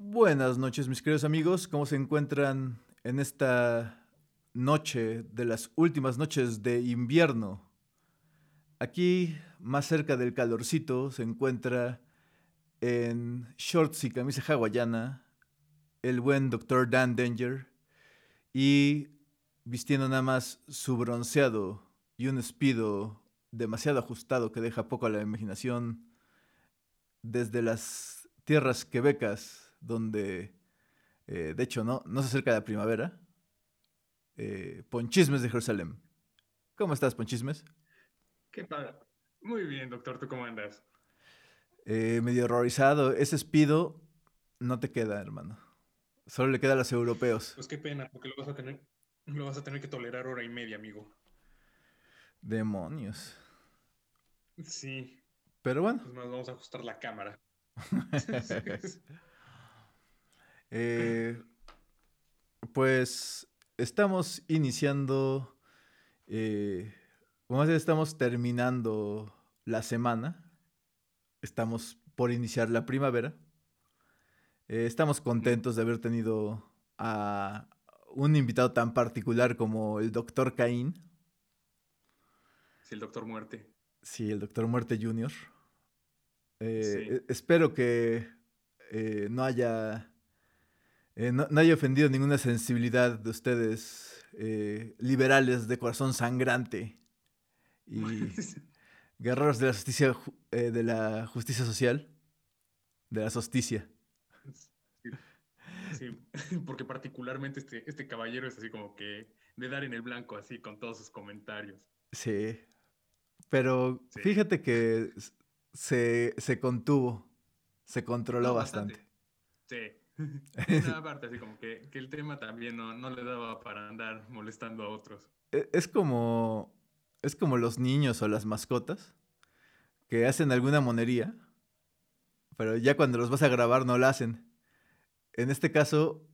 Buenas noches, mis queridos amigos. ¿Cómo se encuentran en esta noche de las últimas noches de invierno? Aquí, más cerca del calorcito, se encuentra en shorts y camisa hawaiana el buen Dr. Dan Danger y vistiendo nada más su bronceado y un espido demasiado ajustado que deja poco a la imaginación desde las tierras quebecas donde eh, de hecho no, no se acerca la primavera. Eh, Ponchismes de Jerusalén. ¿Cómo estás, Ponchismes? ¿Qué tal? Muy bien, doctor. ¿Tú cómo andas? Eh, medio horrorizado. Ese espido no te queda, hermano. Solo le queda a los europeos. Pues qué pena, porque lo vas a tener, lo vas a tener que tolerar hora y media, amigo. Demonios. Sí. Pero bueno. Pues más vamos a ajustar la cámara. Eh, pues estamos iniciando, eh, más bien estamos terminando la semana. Estamos por iniciar la primavera. Eh, estamos contentos de haber tenido a un invitado tan particular como el Doctor Caín. Sí, el Doctor Muerte. Sí, el Doctor Muerte Jr. Eh, e, espero que no haya no, haya ofendido ninguna sensibilidad de ustedes liberales de corazón sangrante y guerreros de la justicia de la justicia social, de la justicia. Sí, porque particularmente este, este caballero es así como que de dar en el blanco, así con todos sus comentarios. Sí, pero fíjate que se, contuvo, se controló bastante. Sí. aparte, así como que, el tema también no, no, le daba para andar molestando a otros. E, es como, es como los niños o las mascotas que hacen alguna monería, pero ya cuando los vas a grabar no la hacen. En este caso,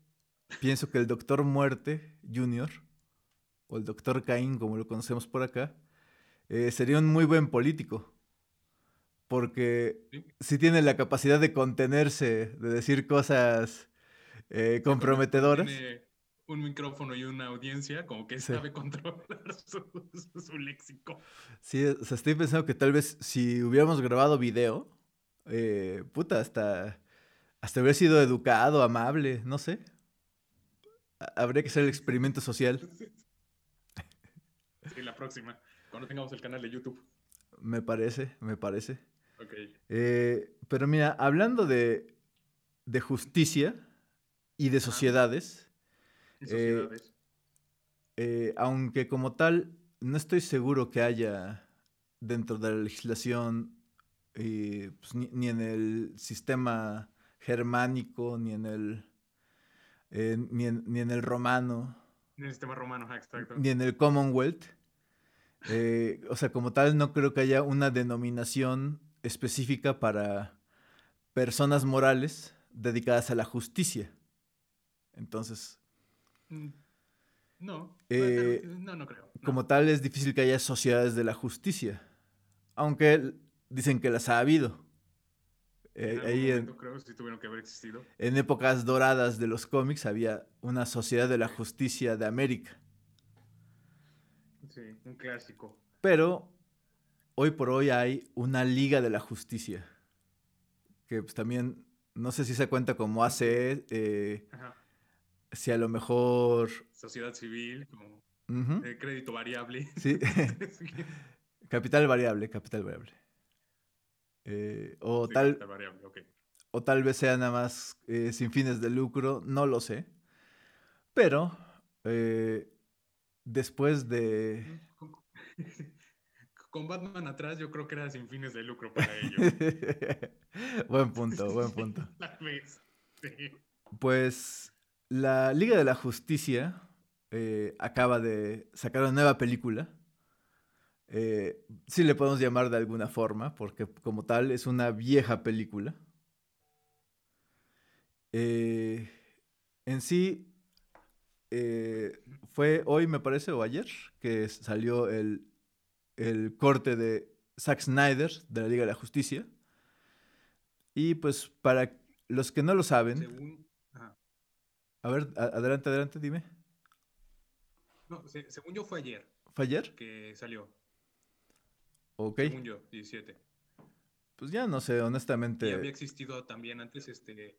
pienso que el Doctor Muerte Junior, o el Doctor Caín, como lo conocemos por acá, eh, sería un muy buen político. Porque si tiene la capacidad de contenerse, de decir cosas eh, comprometedoras. Tiene un micrófono y una audiencia, como que sabe controlar su, léxico. Sí, o sea, estoy pensando que tal vez si hubiéramos grabado video, eh, puta, hasta hasta haber sido educado, amable, no sé. Habría que hacer el experimento social. Sí, la próxima, cuando tengamos el canal de YouTube. Me parece, me parece. Eh, pero mira, hablando de, justicia y de sociedades. Eh, eh, aunque como tal, no estoy seguro que haya dentro de la legislación, pues, ni, en el sistema germánico, ni en el, ni, en, el romano. Ni en el sistema romano, exacto. Ni en el Commonwealth. Eh, o sea, como tal, no creo que haya una denominación específica para personas morales dedicadas a la justicia. Entonces. Mm, no, eh, no, no creo. Como tal, es difícil que haya sociedades de la justicia. Aunque dicen que las ha habido. Eh, en ahí en, creo que tuvieron que haber existido. En épocas doradas de los cómics había una sociedad de la justicia de América. Sí, un clásico. Pero hoy por hoy hay una liga de la justicia. Que pues, también, no sé si se cuenta como ACE, eh, si a lo mejor... Sociedad civil, como eh, crédito variable. Sí. capital variable, capital variable. Eh, o, tal, o tal vez sea nada más eh, sin fines de lucro, no lo sé. Pero después de... Con Batman atrás yo creo que era sin fines de lucro para ellos. buen punto, buen punto. Pues la Liga de la Justicia acaba de sacar una nueva película eh, sí le podemos llamar de alguna forma, porque como tal es una vieja película. Eh, en sí, eh, fue hoy, me parece, o ayer, que salió el, el corte de Zack Snyder de la Liga de la Justicia. Y pues para los que no lo saben. A ver, adelante, adelante, dime. No, según yo fue ayer. ¿Fue ayer? Que salió. Ok. Según yo, 17. Pues ya no sé, honestamente. Y había existido también antes, este,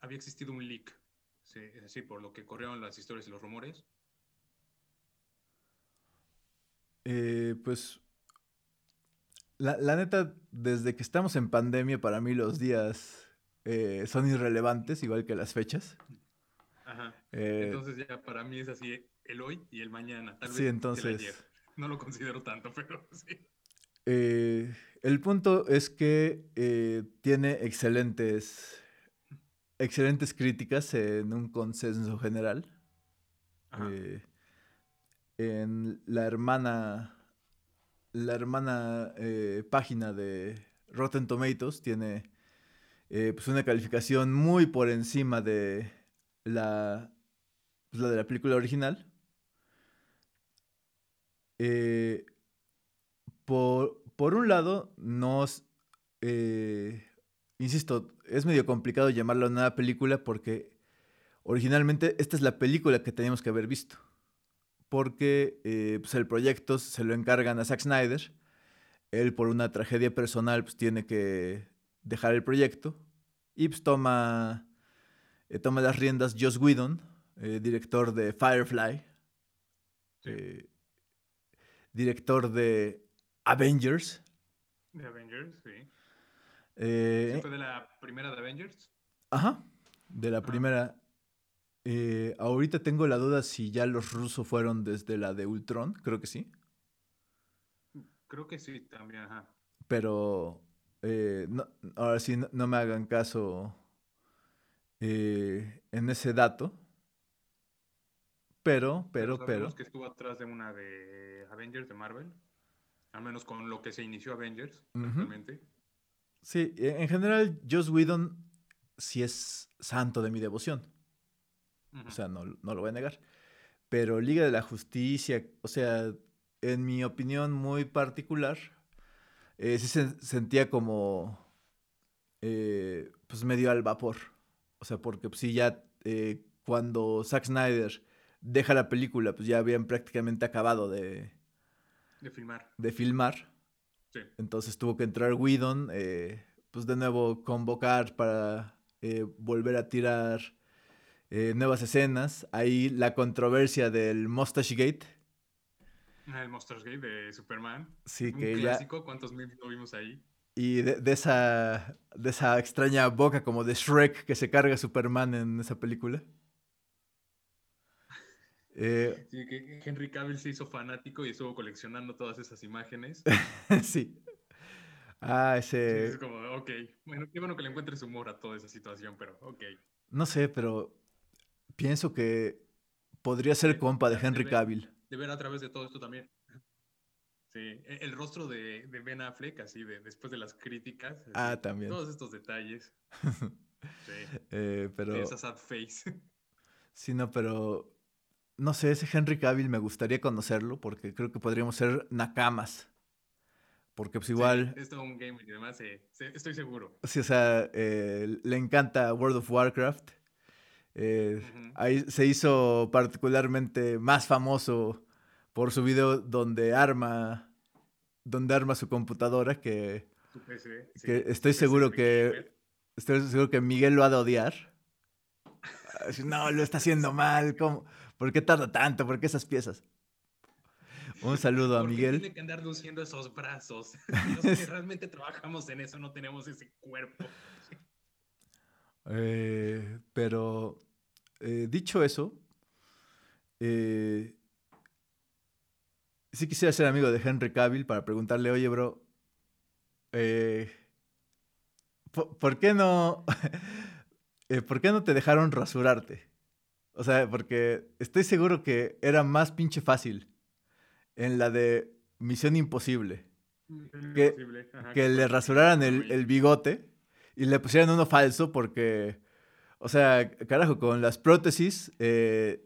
había existido un leak. Sí, es así, por lo que corrieron las historias y los rumores. Eh, pues la, neta, desde que estamos en pandemia, para mí los días eh, son irrelevantes, igual que las fechas. Ajá. Eh, entonces ya para mí es así el hoy y el mañana. Tal vez sí, entonces. El ayer. No lo considero tanto, pero sí. el punto es que tiene excelentes, excelentes críticas en un consenso general. Ajá en la hermana, la hermana eh, página de Rotten Tomatoes tiene eh, pues una calificación muy por encima de la, pues, la de la película original. Eh, por, por, un lado, nos, insisto, es medio complicado llamarla una película porque originalmente esta es la película que teníamos que haber visto porque eh, pues el proyecto se lo encargan a Zack Snyder. Él por una tragedia personal pues tiene que dejar el proyecto y pues toma, eh, toma las riendas Joss Whedon, eh, director de Firefly, director de Avengers. De Avengers, sí. ¿Fue de la primera de Avengers? Ajá, de la primera. Eh, ahorita tengo la duda si ya los rusos fueron desde la de Ultron, creo que sí. Creo que sí, también, ajá. Pero eh, ahora sí, no, me hagan caso eh, en ese dato. Pero, pero, pero. que estuvo atrás de una de Avengers de Marvel. Al menos con lo que se inició Avengers, realmente. Sí, en general, Joss Whedon sí es santo de mi devoción. O sea, no, lo voy a negar. Pero Liga de la Justicia, o sea, en mi opinión muy particular, eh, sí se sentía como, eh, pues medio al vapor. O sea, porque pues, sí ya eh, cuando Zack Snyder deja la película, pues ya habían prácticamente acabado de... De filmar. De filmar. Sí. Entonces tuvo que entrar Whedon, pues de nuevo convocar para volver a tirar eh, nuevas escenas. Ahí la controversia del Mustache Gate. Ah, el Mustache Gate de Superman. Sí, Un que clásico, ¿cuántos memes lo vimos ahí? Y de, esa, de esa extraña boca como de Shrek que se carga Superman en esa película. Eh, sí, que Henry Cavill se hizo fanático y estuvo coleccionando todas esas imágenes. sí. Ah, ese... es como, ok. Bueno, qué bueno que le encuentres humor a toda esa situación, pero ok. No sé, pero pienso que podría ser compa de Henry Cavill. De ver a través de todo esto también. Sí, e, el rostro de, Ben Affleck, así, de, después de las críticas. Ah, también. Todos estos detalles. Sí. eh, pero... esa sad face. Sí, no, pero... No sé, ese Henry Cavill me gustaría conocerlo porque creo que podríamos ser nakamas. Porque pues igual... Sí, es todo un game y demás, estoy seguro. Sí, o sea, eh, le encanta World of Warcraft. Eh, ahí se hizo particularmente más famoso por su video donde arma, donde arma su computadora que, que estoy seguro que estoy seguro que Miguel lo ha de odiar. No, lo está haciendo mal. ¿Cómo? ¿Por qué tarda tanto? ¿Por qué esas piezas? Un saludo a Miguel. Tiene que andar luciendo esos brazos. Los que realmente trabajamos en eso no tenemos ese cuerpo. Eh, pero eh, dicho eso, eh, sí quisiera ser amigo de Henry Cavill para preguntarle, oye, bro, eh, ¿por, qué no, ¿por qué no te dejaron rasurarte? O sea, porque estoy seguro que era más pinche fácil en la de Misión Imposible. que, le rasuraran el, el bigote y le pusieran uno falso porque o sea, carajo, con las prótesis, eh,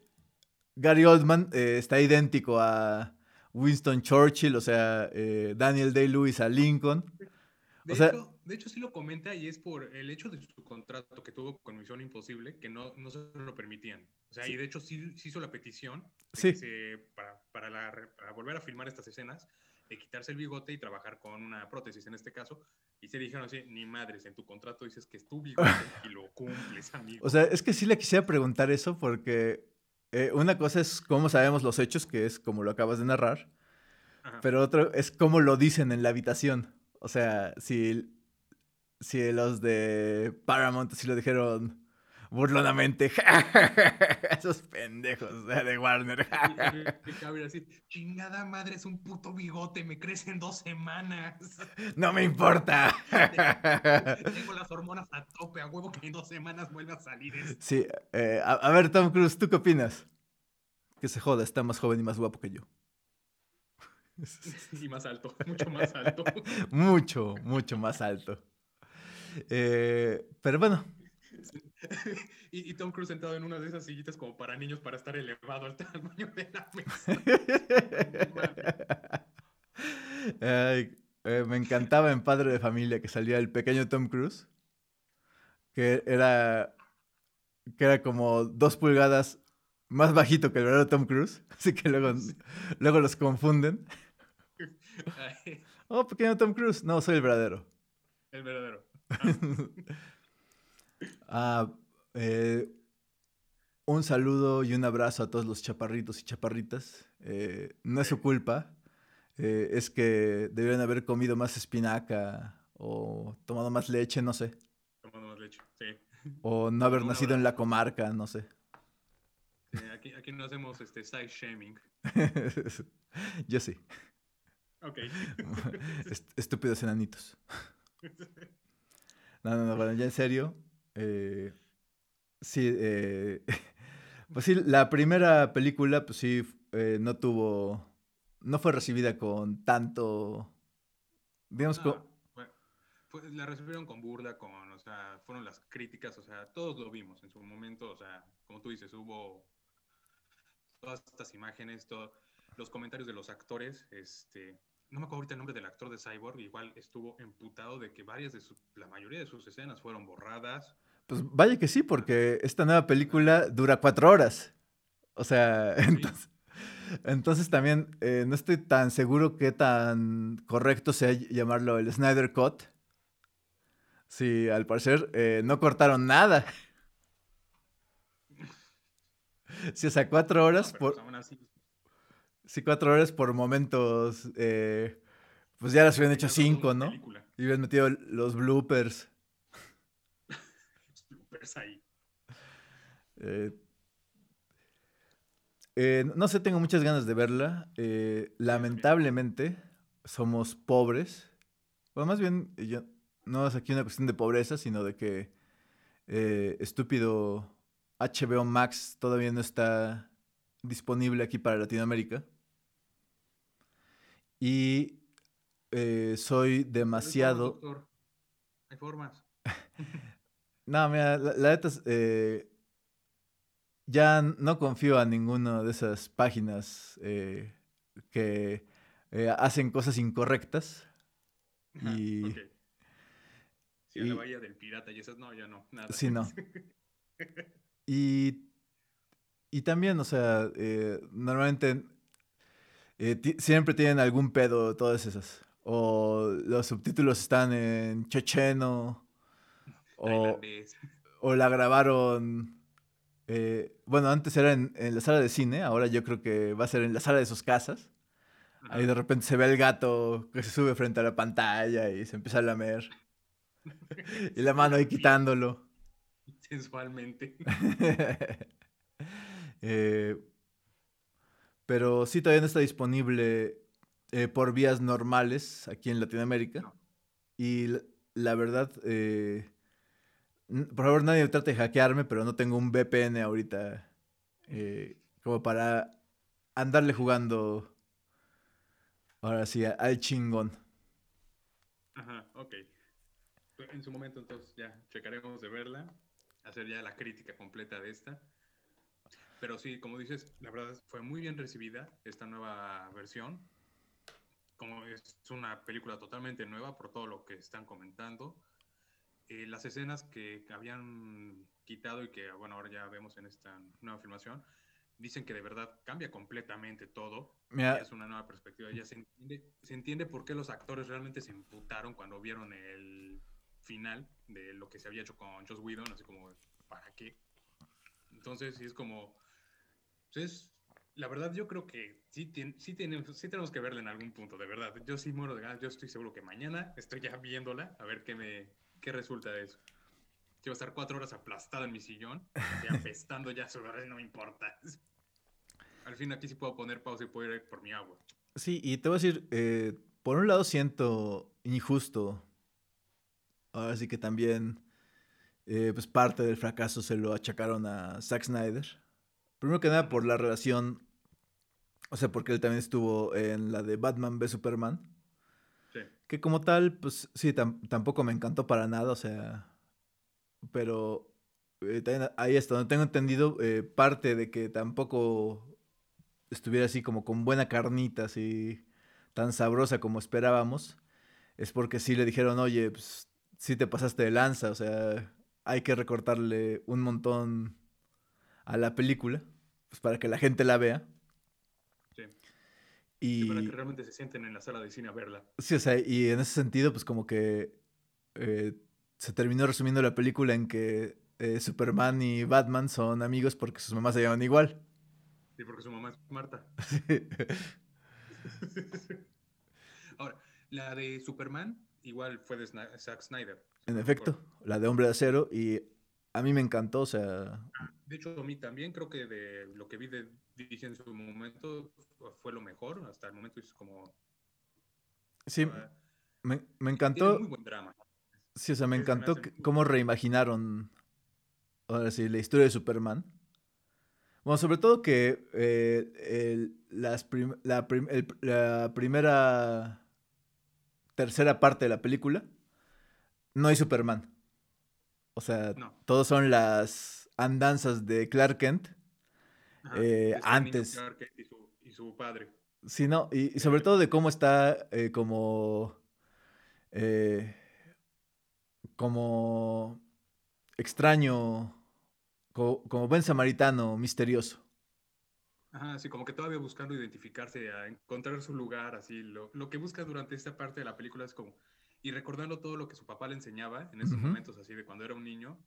Gary Oldman eh, está idéntico a Winston Churchill, o sea, eh, Daniel Day-Lewis a Lincoln. De, hecho, de hecho sí lo comenta y es por el hecho de su contrato que tuvo con Misión Imposible que no, no se lo permitían. O sea, y de hecho sí, sí, hizo la petición sí. para, para, la, para, volver a filmar estas escenas, de quitarse el bigote y trabajar con una prótesis en este caso. Y se dijeron así, ni madres, en tu contrato dices que es tu bigote y lo cumples, amigo. O sea, es que sí le quisiera preguntar eso porque eh, una cosa es cómo sabemos los hechos, que es como lo acabas de narrar, pero otro es cómo lo dicen en la habitación. O sea, si, si los de Paramount sí lo dijeron burlonamente, esos pendejos de Warner. así, chingada madre, es un puto bigote, me crece en dos semanas. No me importa. Tengo las hormonas a tope, a huevo que en dos semanas vuelve a salir esto. Sí, eh, a, a ver, Tom Cruise, ¿tú qué opinas? Que se joda, está más joven y más guapo que yo. Y más alto, mucho más alto. mucho, mucho más alto. Eh, pero bueno. Y, Tom Cruise sentado en una de esas sillitas como para niños para estar elevado al tamaño de la mesa. Eh, me encantaba en Padre de Familia que salía el pequeño Tom Cruise, que era, que era como dos pulgadas más bajito que el verdadero Tom Cruise, así que luego, luego los confunden. oh, pequeño Tom Cruise. No, soy el verdadero. El verdadero. Ah, eh, un saludo y un abrazo a todos los chaparritos y chaparritas. Eh, no es su culpa. Eh, es que debieron haber comido más espinaca o tomado más leche, no sé. Tomado más leche, sí. O no haber nacido en la comarca, no sé. aquí, aquí no hacemos este size shaming. Yo sí. Ok. estúpidos enanitos. No, no, no, bueno, ya en serio. Eh, sí, eh, pues sí, la primera película, pues sí, eh, no tuvo, no fue recibida con tanto, digamos, ah, pues la recibieron con burla, con, o sea, fueron las críticas, o sea, todos lo vimos en su momento, o sea, como tú dices, hubo todas estas imágenes, todos los comentarios de los actores, este, no me acuerdo ahorita el nombre del actor de Cyborg, igual estuvo emputado de que varias de su, la mayoría de sus escenas fueron borradas. Pues vaya que sí, porque esta nueva película dura cuatro horas. O sea, entonces, también eh, no estoy tan seguro qué tan correcto sea llamarlo el Snyder Cut. Sí, al parecer eh, no cortaron nada. Sí, o sea, cuatro horas por... Pues, Sí, cuatro horas por momentos. Eh, pues ya las hubieran hecho cinco, ¿no? Y hubieran metido los bloopers. los bloopers ahí. Eh, eh, no sé, tengo muchas ganas de verla. lamentablemente, somos pobres. Bueno, más bien, yo, no es aquí una cuestión de pobreza, sino de que estúpido HBO Max todavía no está disponible aquí para Latinoamérica. Y eh, soy demasiado... Hay formas. no, mira, la, neta eh, ya no confío a ninguna de esas páginas eh, que hacen cosas incorrectas. y... Sí, la bahía del pirata y esas, no, ya no, nada. Sí, no. y, y también, o sea, normalmente eh, siempre tienen algún pedo todas esas. O los subtítulos están en checheno. O, o la grabaron. Eh, bueno, antes era en, la sala de cine, ahora yo creo que va a ser en la sala de sus casas. Ahí de repente se ve el gato que se sube frente a la pantalla y se empieza a lamer. y la mano ahí quitándolo. Sensualmente. eh, pero sí todavía no está disponible eh, por vías normales aquí en Latinoamérica. Y la, verdad, eh, por favor nadie trate de hackearme, pero no tengo un VPN ahorita eh, como para andarle jugando ahora sí al chingón. Ajá, ok. En su momento entonces ya checaremos de verla, hacer ya la crítica completa de esta. Pero sí, como dices, la verdad fue muy bien recibida esta nueva versión. como es una película totalmente nueva por todo lo que están comentando. Eh, las escenas que habían quitado y que, bueno, ahora ya vemos en esta nueva filmación, dicen que de verdad cambia completamente todo. Es una nueva perspectiva. Ya se entiende, se entiende por qué los actores realmente se imputaron cuando vieron el final de lo que se había hecho con Joss Whedon, así como, ¿para qué? Entonces, sí es como, pues la verdad yo creo que sí, sí, tenemos, sí tenemos que verla en algún punto, de verdad. Yo sí muero de ganas, yo estoy seguro que mañana estoy ya viéndola, a ver qué, me, qué resulta de eso. Quiero estar cuatro horas aplastada en mi sillón, ya apestando ya sobre no me importa. Al fin aquí sí puedo poner pausa y puedo ir por mi agua. Sí, y te voy a decir, eh, por un lado siento injusto, ahora sí que también, eh, pues parte del fracaso se lo achacaron a Zack Snyder. Primero que nada por la relación, o sea, porque él también estuvo en la de Batman v Superman. Sí. Que como tal, pues sí, tampoco me encantó para nada, o sea, pero eh, ahí está, no tengo entendido, parte de que tampoco estuviera así como con buena carnita, así tan sabrosa como esperábamos, es porque sí le dijeron, oye, pues sí te pasaste de lanza, o sea, hay que recortarle un montón a la película, pues para que la gente la vea. Sí. Y para que realmente se sienten en la sala de cine a verla. Sí, o sea, y en ese sentido, pues como que eh, se terminó resumiendo la película en que eh, Superman y Batman son amigos porque sus mamás se llaman igual. Sí, porque su mamá es Marta. Ahora, la de Superman igual fue de Zack Snyder. en efecto, la de Hombre de Acero y a mí me encantó, o sea... Ah, de hecho, a mí también creo que de lo que vi de DC en su momento fue lo mejor. Hasta el momento es como... Sí, me, me, encantó... muy buen drama. Sí, o sea, me encantó cómo reimaginaron, ahora sí, la historia de Superman bueno, sobre todo que eh, las la, primera tercera parte de la película no hay Superman. O sea, todos son las andanzas de Clark Kent eh, antes. Clark Kent y, su, padre. Sí, no, y, sobre todo de cómo está eh, como. como extraño como, buen samaritano misterioso. Ajá, sí, como que todavía buscando identificarse, a encontrar su lugar, así. Lo, lo, que busca durante esta parte de la película es como. Y recordando todo lo que su papá le enseñaba en esos momentos, así de cuando era un niño,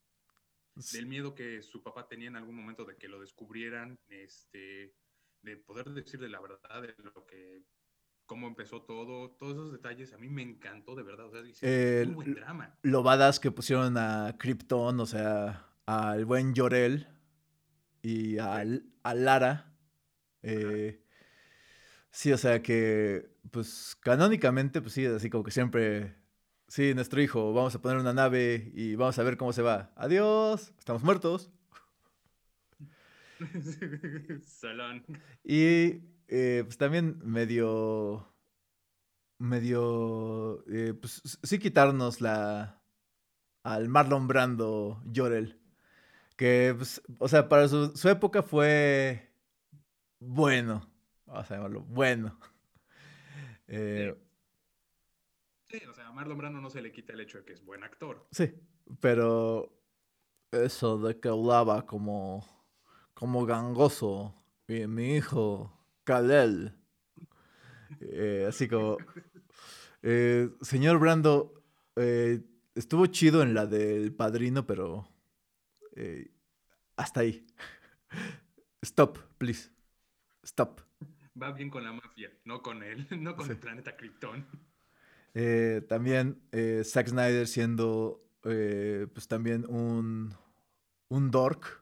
del miedo que su papá tenía en algún momento de que lo descubrieran, este, de poder decirle la verdad de lo que. cómo empezó todo, todos esos detalles, a mí me encantó de verdad. O sea, dice, un buen drama. Lo badass que pusieron a Krypton, o sea al buen Llorel y a, Lara. Eh, sí, o sea que, pues canónicamente, pues sí, así como que siempre, sí, nuestro hijo, vamos a poner una nave y vamos a ver cómo se va. Adiós, estamos muertos. Salón. Y eh, pues también medio, medio, eh, pues sí quitarnos la, al Marlon Brando Llorel. Que, pues, o sea, para su, época fue bueno. Vamos a llamarlo bueno. Eh, sí. O sea, a Marlon Brando no se le quita el hecho de que es buen actor. Sí, pero eso de que hablaba como, como gangoso y mi hijo Kalel. Eh, así como, eh, señor Brando, estuvo chido en la del padrino, pero eh, hasta ahí. Stop, please. Stop. Va bien con la mafia, no con él, no con el planeta Krypton. Eh, también eh, Zack Snyder siendo pues también un, un dork,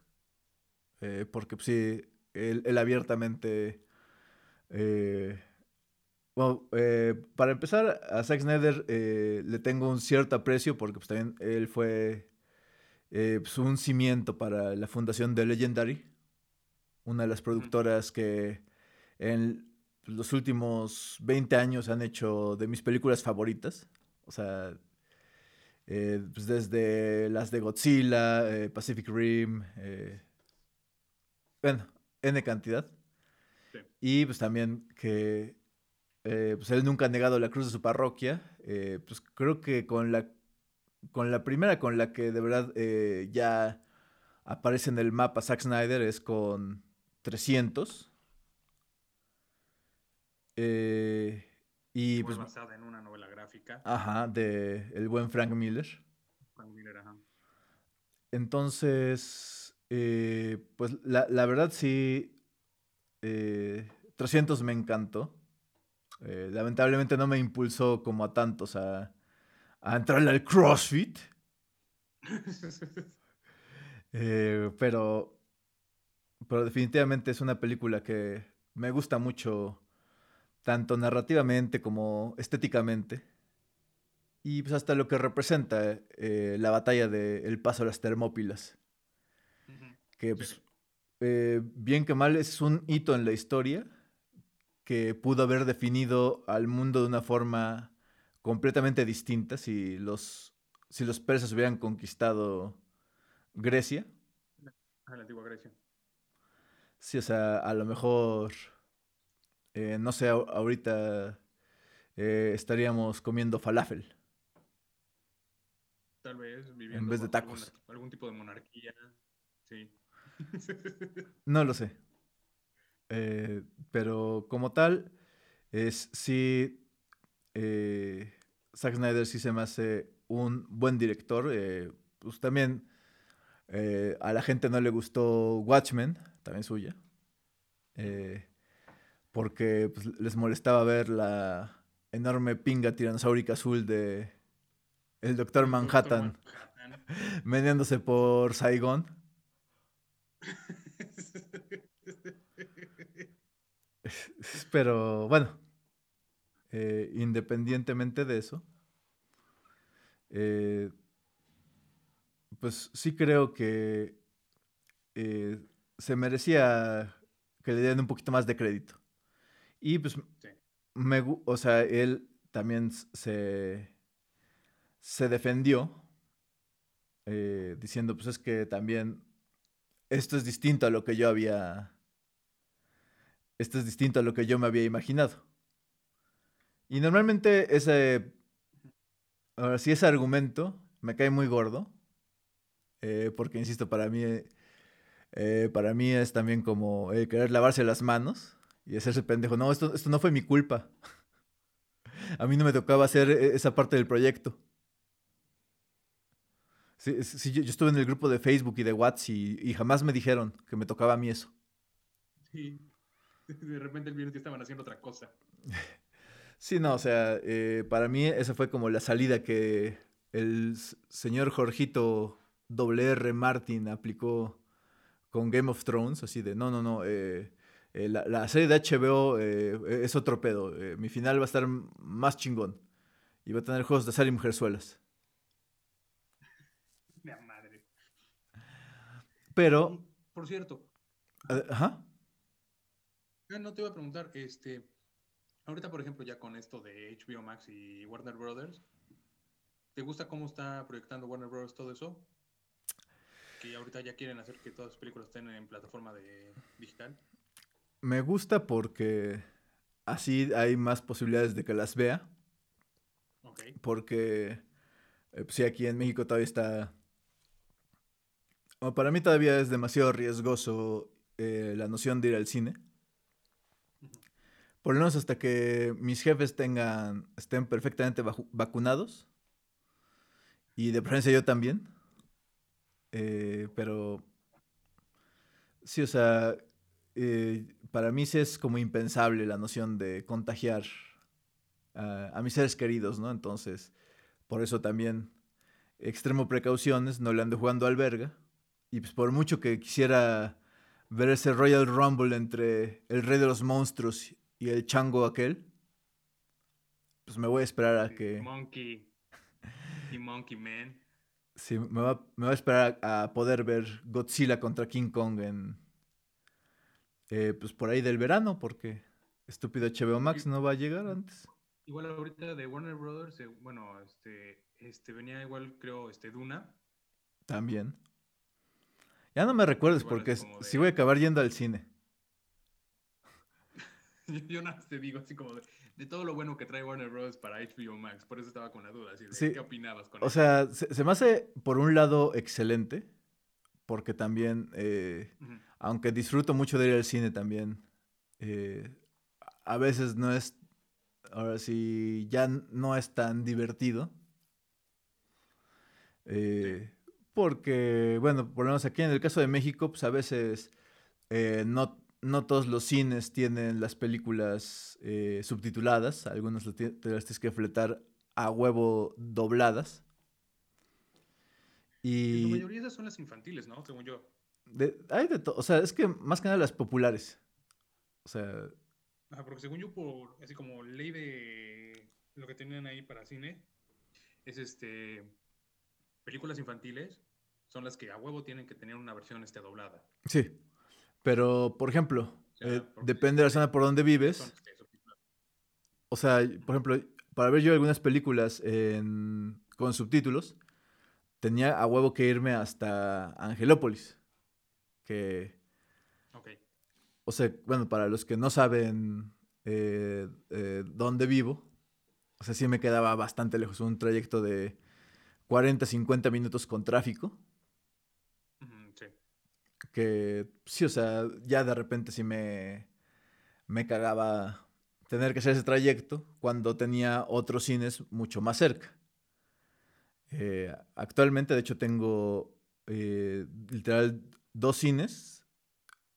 porque pues, sí, él, abiertamente... bueno, para empezar, a Zack Snyder le tengo un cierto aprecio porque pues también él fue eh, pues, un cimiento para la fundación de Legendary, una de las productoras que en los últimos 20 años han hecho de mis películas favoritas. O sea, eh, pues, desde las de Godzilla, eh, Pacific Rim, bueno, N cantidad. Y pues también que eh, pues él nunca ha negado la cruz de su parroquia. Eh, pues creo que con la, con la primera con la que de verdad eh, ya aparece en el mapa Zack Snyder es con 300. Y pues, basada en una novela gráfica. Ajá, de el buen Frank Miller. Frank Miller, ajá. Entonces, pues la, la, verdad sí, 300 me encantó. Eh, lamentablemente no me impulsó como a tantos a, a entrarle al CrossFit. Eh, pero, pero definitivamente es una película que me gusta mucho, tanto narrativamente como estéticamente. Y pues hasta lo que representa eh, la batalla de El Paso a las Termópilas. Que pues, bien que mal es un hito en la historia que pudo haber definido al mundo de una forma completamente distinta si los, si los persas hubieran conquistado Grecia. A la antigua Grecia. Sí, o sea, a lo mejor, eh, no sé, ahorita eh, estaríamos comiendo falafel. Tal vez viviendo en vez de tacos. algún tipo de monarquía. Sí. no lo sé. Eh, pero como tal, es sí. Eh, Zack Snyder sí se me hace un buen director. Eh, pues también a la gente no le gustó Watchmen, también suya. Porque pues, les molestaba ver la enorme pinga tiranosauria azul de el Doctor Manhattan, meneándose por Saigon. Pero bueno, eh, independientemente de eso, eh, pues sí creo que eh, se merecía que le dieran un poquito más de crédito. Y pues, me, o sea, él también se, se defendió diciendo, pues es que también esto es distinto a lo que yo había esto es distinto a lo que yo me había imaginado. Y normalmente ese, ahora sí, ese argumento me cae muy gordo, eh, porque insisto, para mí, eh, para mí es también como eh, querer lavarse las manos y hacerse pendejo. No, esto, esto no fue mi culpa. a mí no me tocaba hacer esa parte del proyecto. Sí, yo, estuve en el grupo de Facebook y de WhatsApp y, y jamás me dijeron que me tocaba a mí eso. Sí. de repente el viernes ya estaban haciendo otra cosa. Sí, no, o sea, eh, para mí esa fue como la salida que el señor Jorgito WR Martin aplicó con Game of Thrones, así de, no, no, no, eh, eh, la, serie de HBO es otro pedo, mi final va a estar más chingón y va a tener juegos de sal y mujerzuelas. La madre. Pero... Por cierto. Ajá. Ah, no te iba a preguntar, este, ahorita por ejemplo ya con esto de HBO Max y Warner Brothers, ¿te gusta cómo está proyectando Warner Brothers todo eso? Que ahorita ya quieren hacer que todas las películas estén en plataforma de digital. Me gusta porque así hay más posibilidades de que las vea. Porque eh, pues, sí, aquí en México todavía está... para mí todavía es demasiado riesgoso eh, la noción de ir al cine. Por lo menos hasta que mis jefes tengan, estén perfectamente vacunados. Y de preferencia yo también. Eh, pero sí, o sea, eh, para mí sí es como impensable la noción de contagiar a, a mis seres queridos, ¿no? Entonces, por eso también extremo precauciones, no le ando jugando alberga. Y pues por mucho que quisiera ver ese Royal Rumble entre el rey de los monstruos y el chango aquel, pues me voy a esperar a que... Monkey. Y Monkey Man. Sí, me va, a esperar a, poder ver Godzilla contra King Kong en... Eh, pues por ahí del verano, porque estúpido HBO Max no va a llegar antes. Igual ahorita de Warner Brothers, eh, bueno, este, este venía igual creo este Duna. También. Ya no me recuerdes porque si voy a acabar yendo al cine. yo nada más te digo así como de, de todo lo bueno que trae Warner Bros. para HBO Max. Por eso estaba con la duda. Así de, Sí. ¿Qué opinabas con O eso? sea, se, se me hace por un lado excelente, porque también, eh. Aunque disfruto mucho de ir al cine también, eh, a veces no es, ahora sí, ya no es tan divertido. Eh, porque, bueno, por lo menos aquí en el caso de México, pues a veces eh, no, no todos los cines tienen las películas eh, subtituladas, algunos te las tienes que fletar a huevo dobladas. La Y mayoría de esas son las infantiles, ¿no? Según yo. De- hay de todo, o sea, es que más que nada las populares. O sea, Ajá, porque según yo, por así como ley de lo que tenían ahí para cine, es este películas infantiles son las que a huevo tienen que tener una versión este doblada. sí. Pero, por ejemplo, sea, eh, depende de la zona por donde Son vives. este. O sea, por ejemplo, para ver yo algunas películas en- con subtítulos, tenía a huevo que irme hasta Angelópolis. Que, Ok. o sea, bueno, para los que no saben eh, eh, dónde vivo, o sea, sí me quedaba bastante lejos, un trayecto de 40, 50 minutos con tráfico. Sí. que sí, o sea, ya de repente sí me, me cagaba tener que hacer ese trayecto cuando tenía otros cines mucho más cerca. Eh, actualmente, de hecho, tengo eh, literal dos cines,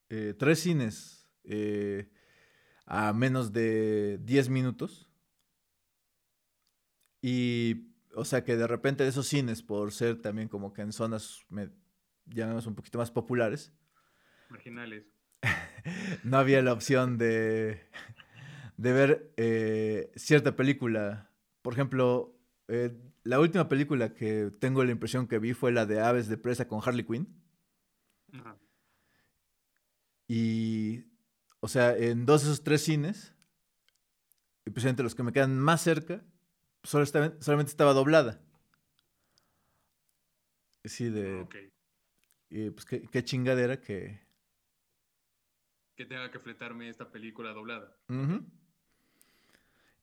eh, tres cines eh, a menos de 10 minutos. Y, o sea, que de repente esos cines, por ser también como que en zonas, me, llamemos un poquito más populares, Marginales. no había la opción de, de ver eh, cierta película. Por ejemplo, eh, la última película que tengo la impresión que vi fue la de Aves de Presa con Harley Quinn. Y, o sea, en dos de esos tres cines, y precisamente los que me quedan más cerca, solo estaba- solamente estaba doblada. Sí, de, Ok. y, pues qué, qué chingadera que... Que tenga que fletarme esta película doblada.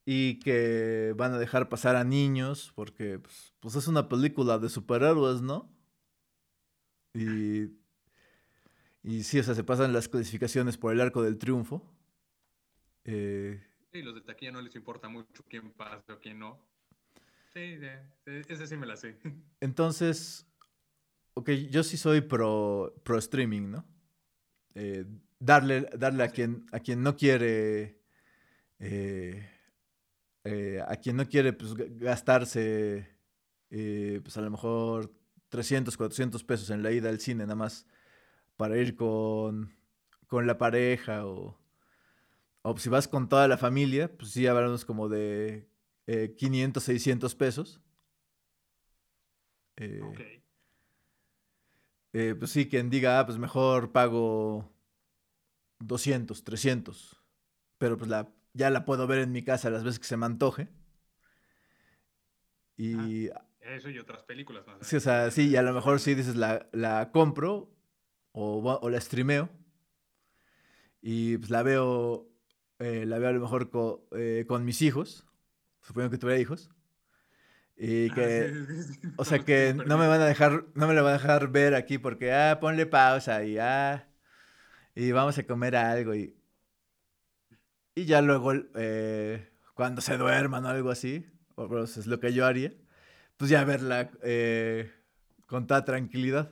Y que van a dejar pasar a niños porque pues, pues, es una película de superhéroes, ¿no? Y, y sí, o sea, se pasan las clasificaciones por el arco del triunfo. Eh, Sí, los de taquilla no les importa mucho quién pasa o quién no. Sí, sí, sí, ese sí me la sé. entonces, ok, yo sí soy pro, pro streaming, ¿no? Eh, darle darle a, Sí. quien, a quien no quiere... eh, eh, a quien no quiere pues, ga- gastarse, eh, pues a lo mejor 300, 400 pesos en la ida al cine, nada más para ir con, con la pareja o, o si vas con toda la familia, pues sí hablamos como de eh, 500, 600 pesos. Eh, Ok. eh, pues sí, quien diga, ah, pues mejor pago 200, 300, pero pues la, ya la puedo ver en mi casa las veces que se me antoje. Y Eso y otras películas más. sí, o sea, sí, y a lo mejor sí dices, la, la compro o, o la streameo y pues la veo, eh, la veo a lo mejor co- eh, con mis hijos, suponiendo que tuviera hijos, y Ah, que... sí, sí, sí, O sea que no me van a dejar, no me lo van a dejar ver aquí porque, ah, ponle pausa y, ah, y vamos a comer algo y, y ya luego, eh, cuando se duerman o algo así, o pues, es lo que yo haría, pues ya verla eh, con toda tranquilidad.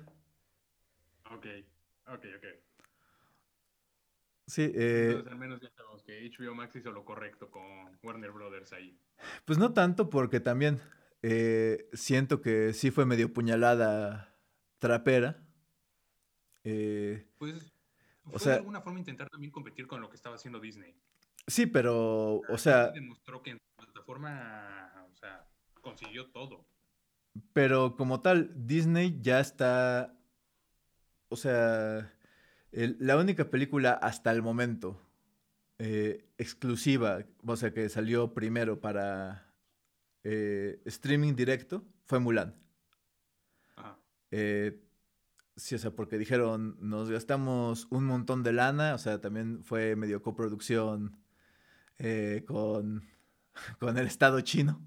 Ok, ok, ok. Sí, eh, Entonces al menos ya sabemos que HBO Max hizo lo correcto con Warner Brothers ahí. pues no tanto porque también eh, siento que sí fue medio puñalada trapera. Eh, Pues O fue sea- de alguna forma intentar también competir con lo que estaba haciendo Disney. sí, pero, o sea, demostró que en plataforma, o sea, consiguió todo. Pero como tal, Disney ya está. O sea, el- la única película hasta el momento eh, exclusiva, o sea, que salió primero para eh, streaming directo, fue Mulan. Ajá. Eh, sí, o sea, porque dijeron, nos gastamos un montón de lana, o sea, también fue medio coproducción con, con el Estado chino.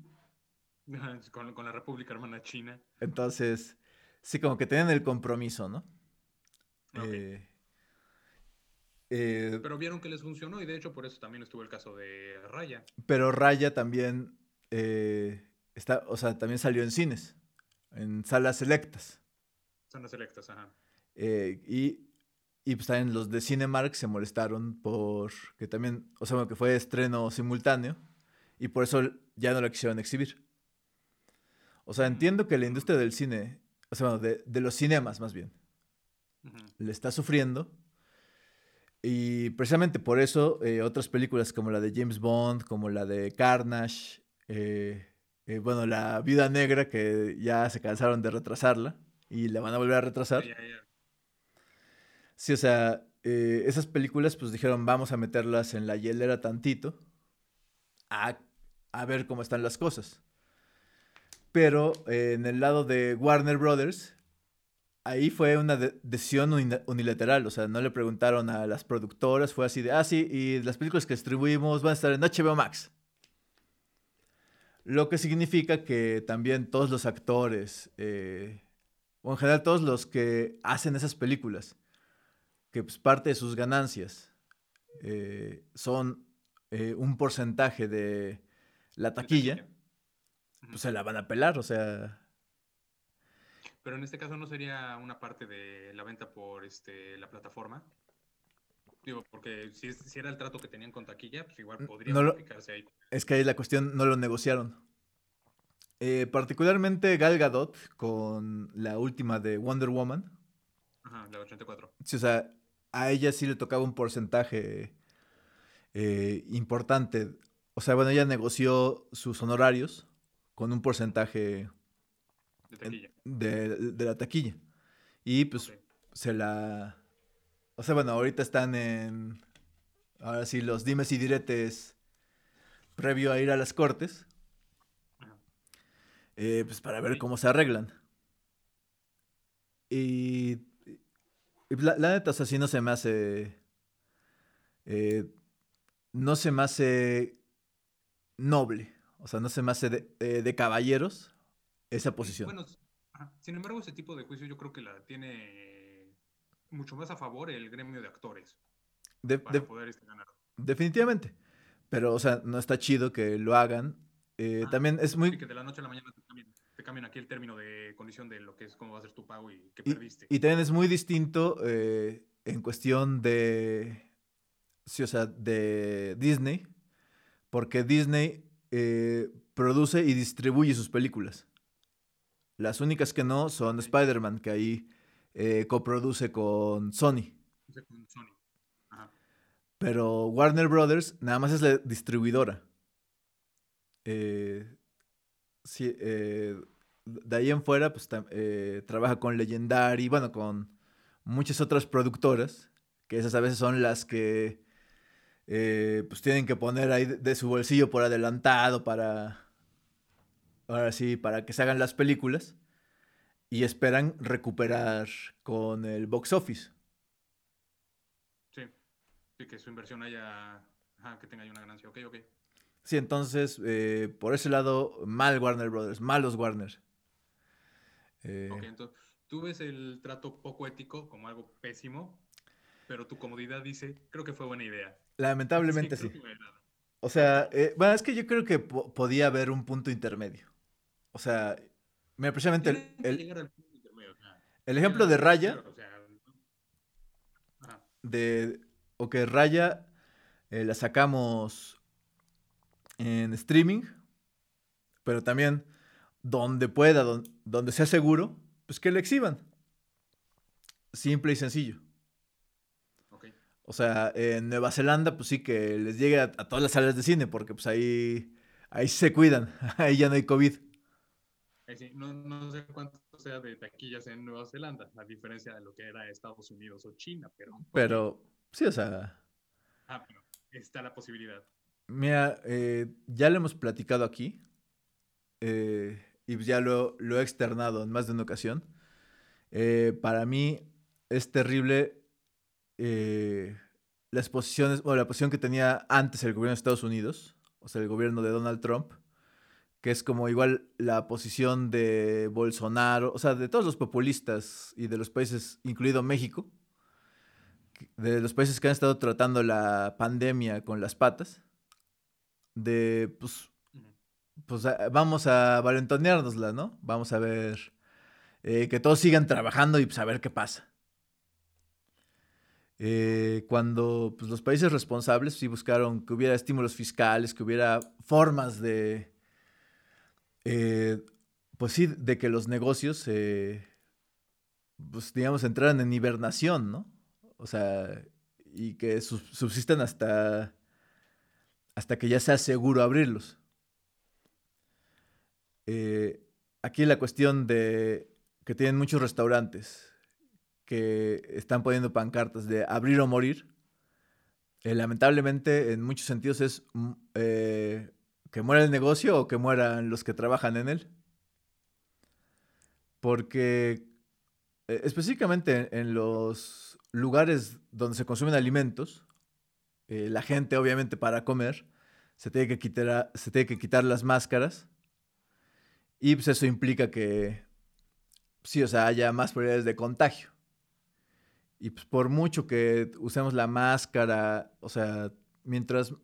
Con, con la República Hermana China. Entonces, sí, como que tienen el compromiso, ¿no? Eh, eh, Pero vieron que les funcionó y de hecho por eso también estuvo el caso de Raya. pero Raya también eh, está, o sea, también salió en cines, en salas selectas. Son las selectas, ajá. Y, y pues también los de Cinemark se molestaron por que también, o sea, bueno, que fue estreno simultáneo y por eso ya no la quisieron exhibir. O sea, entiendo que la industria del cine, o sea, bueno, de, de los cinemas más bien, Le está sufriendo. Y precisamente por eso eh, otras películas como la de James Bond, como la de Carnage, eh, eh, bueno, la Viuda Negra, que ya se cansaron de retrasarla y la van a volver a retrasar. Sí, o sea, esas películas pues dijeron vamos a meterlas en la hielera tantito a, a ver cómo están las cosas. Pero en el lado de Warner Brothers, ahí fue una de- decisión uni- unilateral, o sea, no le preguntaron a las productoras, fue así de, ah, sí, y las películas que distribuimos van a estar en HBO Max. Lo que significa que también todos los actores, eh, o en general todos los que hacen esas películas, que pues, parte de sus ganancias eh, son eh, un porcentaje de la taquilla, pues se la van a pelar, o sea, Pero en este caso no sería una parte de la venta por este, la plataforma. Digo, porque si, si era el trato que tenían con taquilla, pues igual podría no lo- ahí. es que ahí la cuestión no lo negociaron. Eh, particularmente Gal Gadot con la última de Wonder Woman, Ajá, la 84. sí, o sea, a ella sí le tocaba un porcentaje eh, importante. O sea, bueno, ella negoció sus honorarios con un porcentaje De taquilla. de, de la taquilla. Y pues se la... O sea, bueno, ahorita están en... Ahora sí, los dimes y diretes previo a ir a las cortes, eh, pues para ver cómo se arreglan. Y, y la, la neta, o sea, sí no se me hace... eh, no se me hace noble, o sea, no se me hace de, eh, de caballeros esa posición. Bueno, sin embargo, ese tipo de juicio yo creo que la tiene mucho más a favor el gremio de actores De- para de- poder este, ganar. Definitivamente. Pero, o sea, no está chido que lo hagan. Eh, también es muy... Que de la noche a la mañana te cambian, te cambian aquí el término de condición de lo que es cómo va a ser tu pago y que Y, perdiste. y también es muy distinto eh, en cuestión de... Sí, o sea, de Disney. Porque Disney eh, produce y distribuye sus películas. Las únicas que no son. Spider-Man, que ahí eh, coproduce con Sony. Con Sony. Ajá. Pero Warner Brothers nada más es la distribuidora. Eh, sí, eh, de ahí en fuera, pues eh, trabaja con Legendary, bueno, con muchas otras productoras, que esas a veces son las que pues tienen que poner ahí de su bolsillo por adelantado para, ahora sí, para que se hagan las películas y esperan recuperar con el box office. Sí. Sí, que su inversión haya. Ajá, que tenga ahí una ganancia. Ok, ok. Sí, entonces, eh, por ese lado, mal Warner Brothers, malos Warner. Eh, Ok, entonces, tú ves el trato poco ético como algo pésimo, pero tu comodidad dice, creo que fue buena idea. lamentablemente sí. O sea, eh, bueno, es que yo creo que po- podía haber un punto intermedio. O sea, mira, precisamente el, el- el ejemplo de Raya, o que Raya eh, la sacamos en streaming, pero también donde pueda, don- donde sea seguro, pues que la exhiban. Simple y sencillo. O sea, en Nueva Zelanda, pues sí que les llegue a, a todas las salas de cine, porque pues ahí, ahí se cuidan, ahí ya no hay COVID. No, no sé cuánto sea de taquillas en Nueva Zelanda, a diferencia de lo que era Estados Unidos o China, pero. Pero sí, o sea, Ah, pero está la posibilidad. mira, eh, ya lo hemos platicado aquí, eh, y ya lo, lo he externado en más de una ocasión. Eh, para mí es terrible eh, las posiciones, o la posición que tenía antes el gobierno de Estados Unidos, o sea, el gobierno de Donald Trump, que es como igual la posición de Bolsonaro, o sea, de todos los populistas y de los países, incluido México, de los países que han estado tratando la pandemia con las patas, de, pues, pues vamos a valentoneárnosla, ¿no? Vamos a ver eh, que todos sigan trabajando y pues a ver qué pasa. Eh, cuando pues, los países responsables sí buscaron que hubiera estímulos fiscales, que hubiera formas de, eh, pues sí, de que los negocios, pues digamos, entraran en hibernación, ¿no? O sea, y que subsistan hasta, hasta que ya sea seguro abrirlos. aquí la cuestión de que tienen muchos restaurantes que están poniendo pancartas de abrir o morir, eh, lamentablemente en muchos sentidos es mm, eh, que muera el negocio o que mueran los que trabajan en él. Porque eh, específicamente en, los lugares donde se consumen alimentos, la gente obviamente para comer se tiene que quitar, se tiene que quitar las máscaras y pues eso implica que sí, o sea, haya más probabilidades de contagio. Y pues por mucho que usemos la máscara, o sea, mientras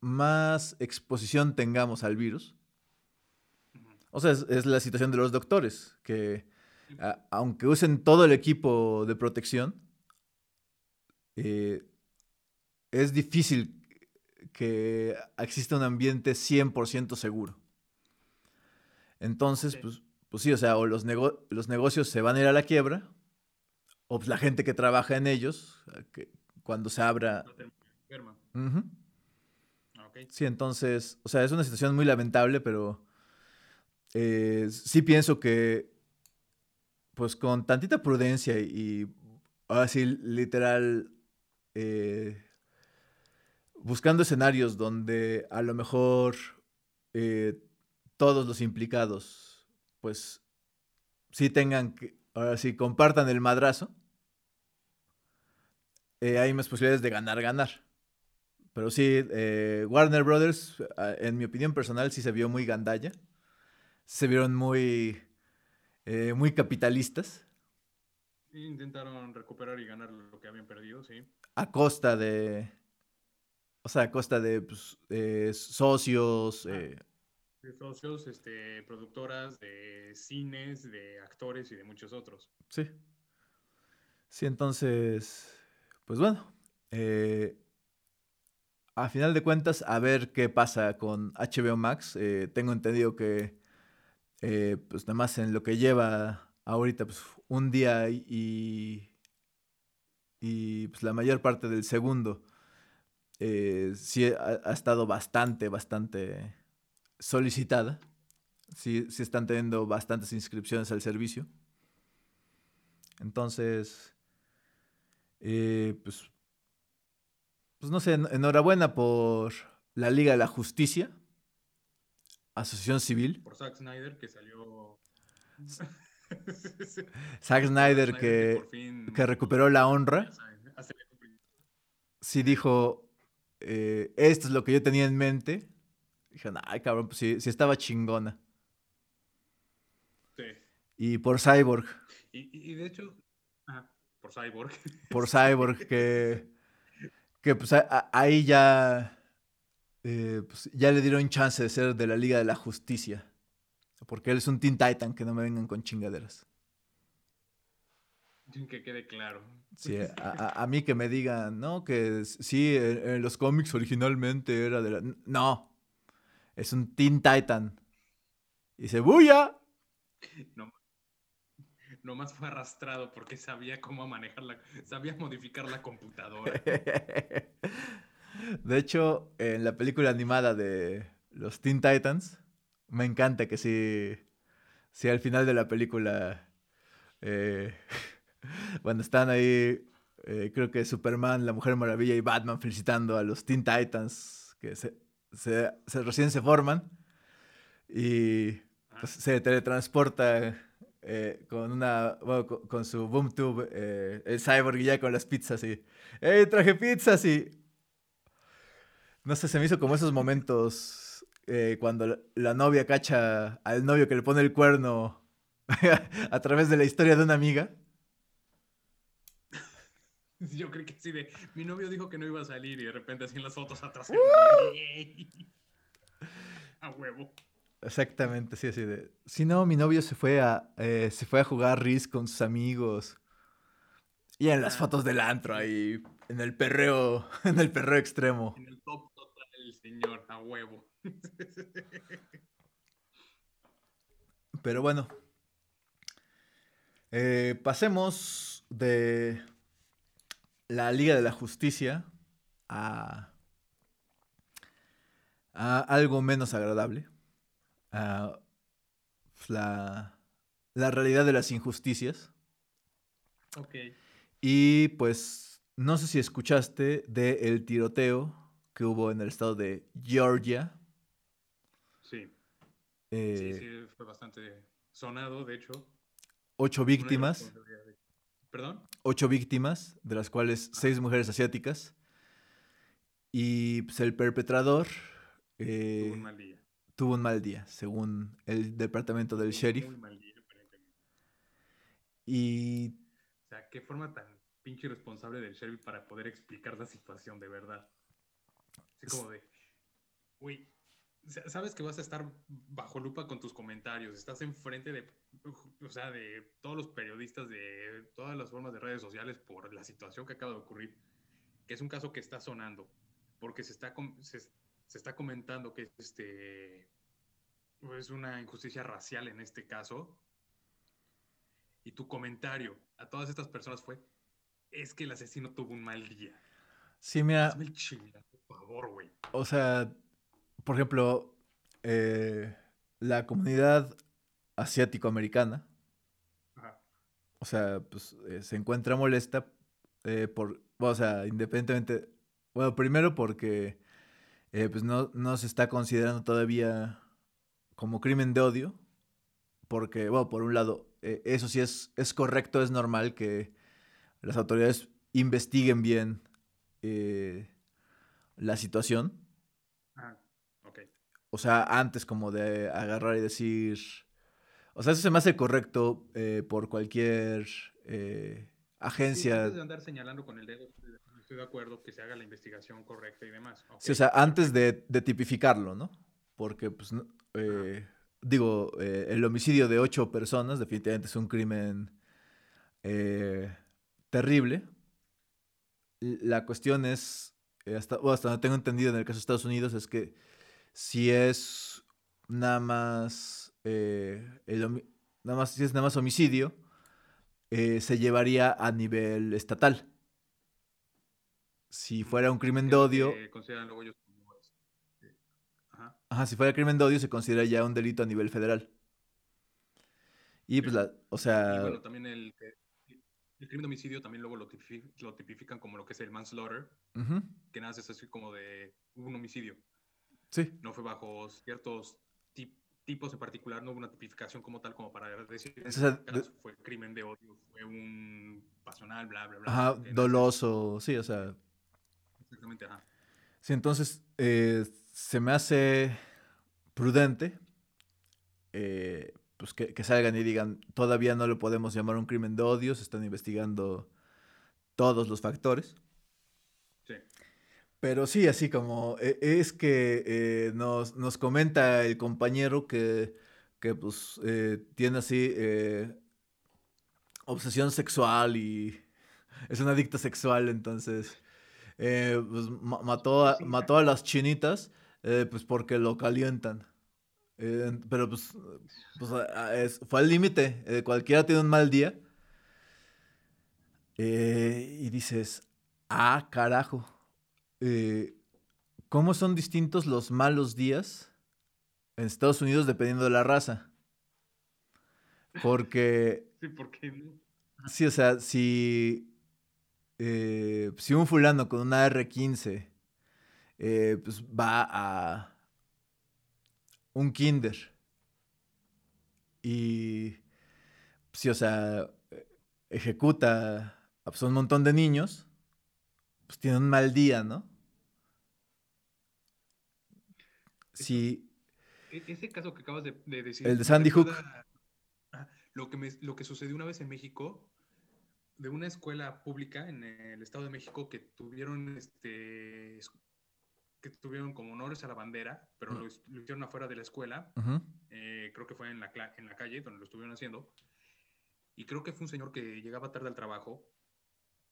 más exposición tengamos al virus, o sea, es, la situación de los doctores, que aunque usen todo el equipo de protección, eh, es difícil que exista un ambiente 100% seguro. Entonces, pues pues sí, o sea, o los, los negocios se van a ir a la quiebra, o pues la gente que trabaja en ellos, que cuando se abra... Sí, entonces, o sea, es una situación muy lamentable, pero eh, sí pienso que, pues con tantita prudencia y, ahora sí, literal, eh, buscando escenarios donde a lo mejor eh, todos los implicados pues sí tengan que, ahora sí, compartan el madrazo, hay más posibilidades de ganar, ganar. Pero sí, eh, Warner Brothers, en mi opinión personal, sí se vio muy gandalla. Se vieron muy, eh, muy capitalistas. Intentaron recuperar y ganar lo que habían perdido, sí. A costa de. O sea, a costa de pues, socios, ah de socios, este, productoras, de cines, de actores y de muchos otros. Sí. Sí, entonces, pues bueno, eh, a final de cuentas, a ver qué pasa con HBO Max. Eh, tengo entendido que, eh, pues nada más en lo que lleva ahorita, pues un día y, y pues la mayor parte del segundo, sí ha estado bastante, bastante solicitada. Sí, sí están teniendo bastantes inscripciones al servicio. Entonces, eh, pues, pues no sé, enhorabuena por la Liga de la Justicia, Asociación Civil. Por Zack Snyder, que salió... Zack Snyder, que, que, recuperó la honra. Sí dijo, eh, esto es lo que yo tenía en mente, Dijeron, ay, cabrón, pues sí, sí estaba chingona. Sí. Y por Cyborg. Y, de hecho, por Cyborg. Por Cyborg, que, que pues ahí ya, eh, pues, ya le dieron chance de ser de la Liga de la Justicia. Porque él es un Teen Titan, que no me vengan con chingaderas. Que quede claro. Sí, a, mí que me digan, ¿no? Que sí, en, los cómics originalmente era de la... No, es un Teen Titan. Y dice, ¡buya! No, nomás fue arrastrado porque sabía cómo manejar la... Sabía modificar la computadora. De hecho, en la película animada de los Teen Titans, me encanta que si, si al final de la película, eh, cuando están ahí, eh, creo que Superman, la Mujer Maravilla y Batman felicitando a los Teen Titans, que se, se, recién se forman y pues, se teletransporta eh, con una, bueno, con, con su boom tube, eh, el cyborg y ya con las pizzas y, ¡Ey, traje pizzas! Y, no sé, se me hizo como esos momentos eh, cuando la, la novia cacha al novio que le pone el cuerno a través de la historia de una amiga. Yo creo que sí de, mi novio dijo que no iba a salir y de repente así en las fotos atrás. a huevo. Exactamente, sí, así de. Si no, mi novio se fue a, eh, se fue a jugar RIS con sus amigos. Y en las Ah. fotos del antro ahí, en el perreo, en el perreo extremo. En el top total, el señor, a huevo. Pero bueno. Eh, pasemos de la Liga de la Justicia a, a algo menos agradable. La, la realidad de las injusticias. ok. Y pues no sé si escuchaste del tiroteo que hubo en el estado de Georgia. Sí, sí, Eh, sí, fue bastante sonado, de hecho. Ocho víctimas. ¿Perdón? ocho víctimas, de las cuales seis mujeres asiáticas. Y pues, el perpetrador eh, Tuvo un mal día. Tuvo un mal día, según el departamento del sheriff. Muy mal día, aparentemente. Y O sea, qué forma tan pinche irresponsable del sheriff para poder explicar la situación de verdad. Así como de, uy, sa- sabes que vas a estar bajo lupa con tus comentarios, estás enfrente de, o sea, de todos los periodistas de todas las formas de redes sociales por la situación que acaba de ocurrir, que es un caso que está sonando, porque se está, se, se está comentando que este, es una injusticia racial en este caso, y tu comentario a todas estas personas fue, es que el asesino tuvo un mal día. sí, mira, Hazme el por favor, güey. o sea, por ejemplo, eh, la comunidad asiático-americana, Ajá. o sea, pues eh, se encuentra molesta eh, por, o sea, independientemente, bueno, primero porque eh, pues no, no se está considerando todavía como crimen de odio, porque, bueno, por un lado, eh, eso sí es, es correcto, es normal que las autoridades investiguen bien eh, la situación, Ah, ok. o sea, antes como de agarrar y decir... O sea, eso se me hace correcto eh, por cualquier eh, Sí, agencia. antes de andar señalando con el dedo, estoy de- acuerdo que se haga la investigación correcta y demás. Ok, Sí, o sea, antes de, de tipificarlo, ¿no? Porque, pues, no- eh, digo, eh, el homicidio de ocho personas definitivamente es un crimen eh, terrible. La cuestión es, eh, hasta, o hasta donde tengo entendido en el caso de Estados Unidos, es que si es nada más, el nada más, si es nada más homicidio, eh, se llevaría a nivel estatal. Si fuera un crimen de odio, que consideran luego ellos como, Ajá. Ajá, si fuera crimen de odio se considera ya un delito a nivel federal. Y pues la, o Y sea, bueno, también el, el crimen de homicidio también luego lo, tipifi- lo tipifican como lo que es el manslaughter, ujú, que nada, es así como de un homicidio. sí, No fue bajo ciertos tip- tipos en particular, no hubo una tipificación como tal como para decir O sea, "Este caso fue crimen de odio, fue un pasional, bla, bla, bla. ajá, doloso, sí, o sea, Exactamente, ajá. sí, entonces eh, se me hace prudente eh, pues que, que salgan y digan, todavía no lo podemos llamar un crimen de odio, se están investigando todos los factores. Sí. Pero sí, así como eh, es que eh, nos, nos comenta el compañero que, que pues tiene así obsesión sexual y es un adicto sexual, entonces eh, pues, ma- mató, a, mató a las chinitas eh, pues porque lo calientan. Eh, pero pues, pues, es- fue al límite, cualquiera tiene un mal día. Y dices, ah, carajo cómo son distintos los malos días en Estados Unidos dependiendo de la raza. Porque, Sí, porque sí, o sea, si, eh, si un fulano con una R15 eh, pues va a un kinder y sí, o sea, ejecuta a pues, un montón de niños, pues tiene un mal día, ¿no? Sí. E, ese caso que acabas de, decir. El de Sandy Hook. Lo que, lo que sucedió una vez en México, de una escuela pública en el Estado de México que tuvieron este que tuvieron como honores a la bandera, pero lo, hicieron afuera de la escuela. Eh, creo que fue en la, en la calle donde lo estuvieron haciendo. Y creo que fue un señor que llegaba tarde al trabajo,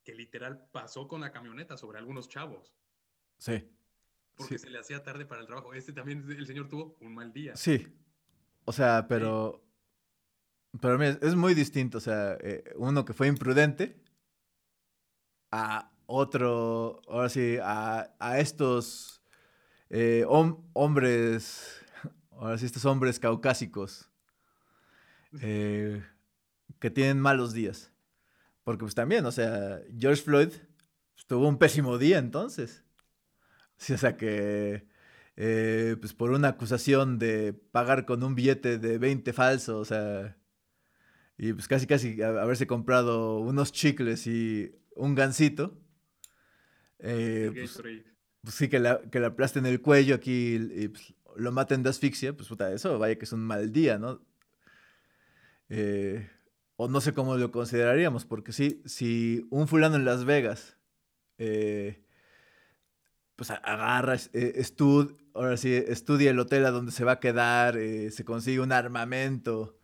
que literal pasó con la camioneta sobre algunos chavos. Sí. Porque se le hacía tarde para el trabajo. Este también, el señor tuvo un mal día. Sí. O sea, pero... Pero mira, es muy distinto. O sea, eh, uno que fue imprudente a otro, ahora sí, a, a estos eh, hombres, ahora sí, estos hombres caucásicos. Eh, que tienen malos días. Porque pues también, o sea, George Floyd pues, tuvo un pésimo día entonces. Sí, o sea que, pues por una acusación de pagar con un billete de 20 falso, o sea, y pues casi casi haberse comprado unos chicles y un gansito. Eh, pues, pues, sí, que, la, que le aplasten el cuello aquí y, pues, lo maten de asfixia, pues puta, eso vaya que es un mal día, ¿no? Eh, o no sé cómo lo consideraríamos, porque sí, si un fulano en Las Vegas, eh, pues agarra, eh, ahora sí, estudia el hotel a donde se va a quedar, se consigue un armamento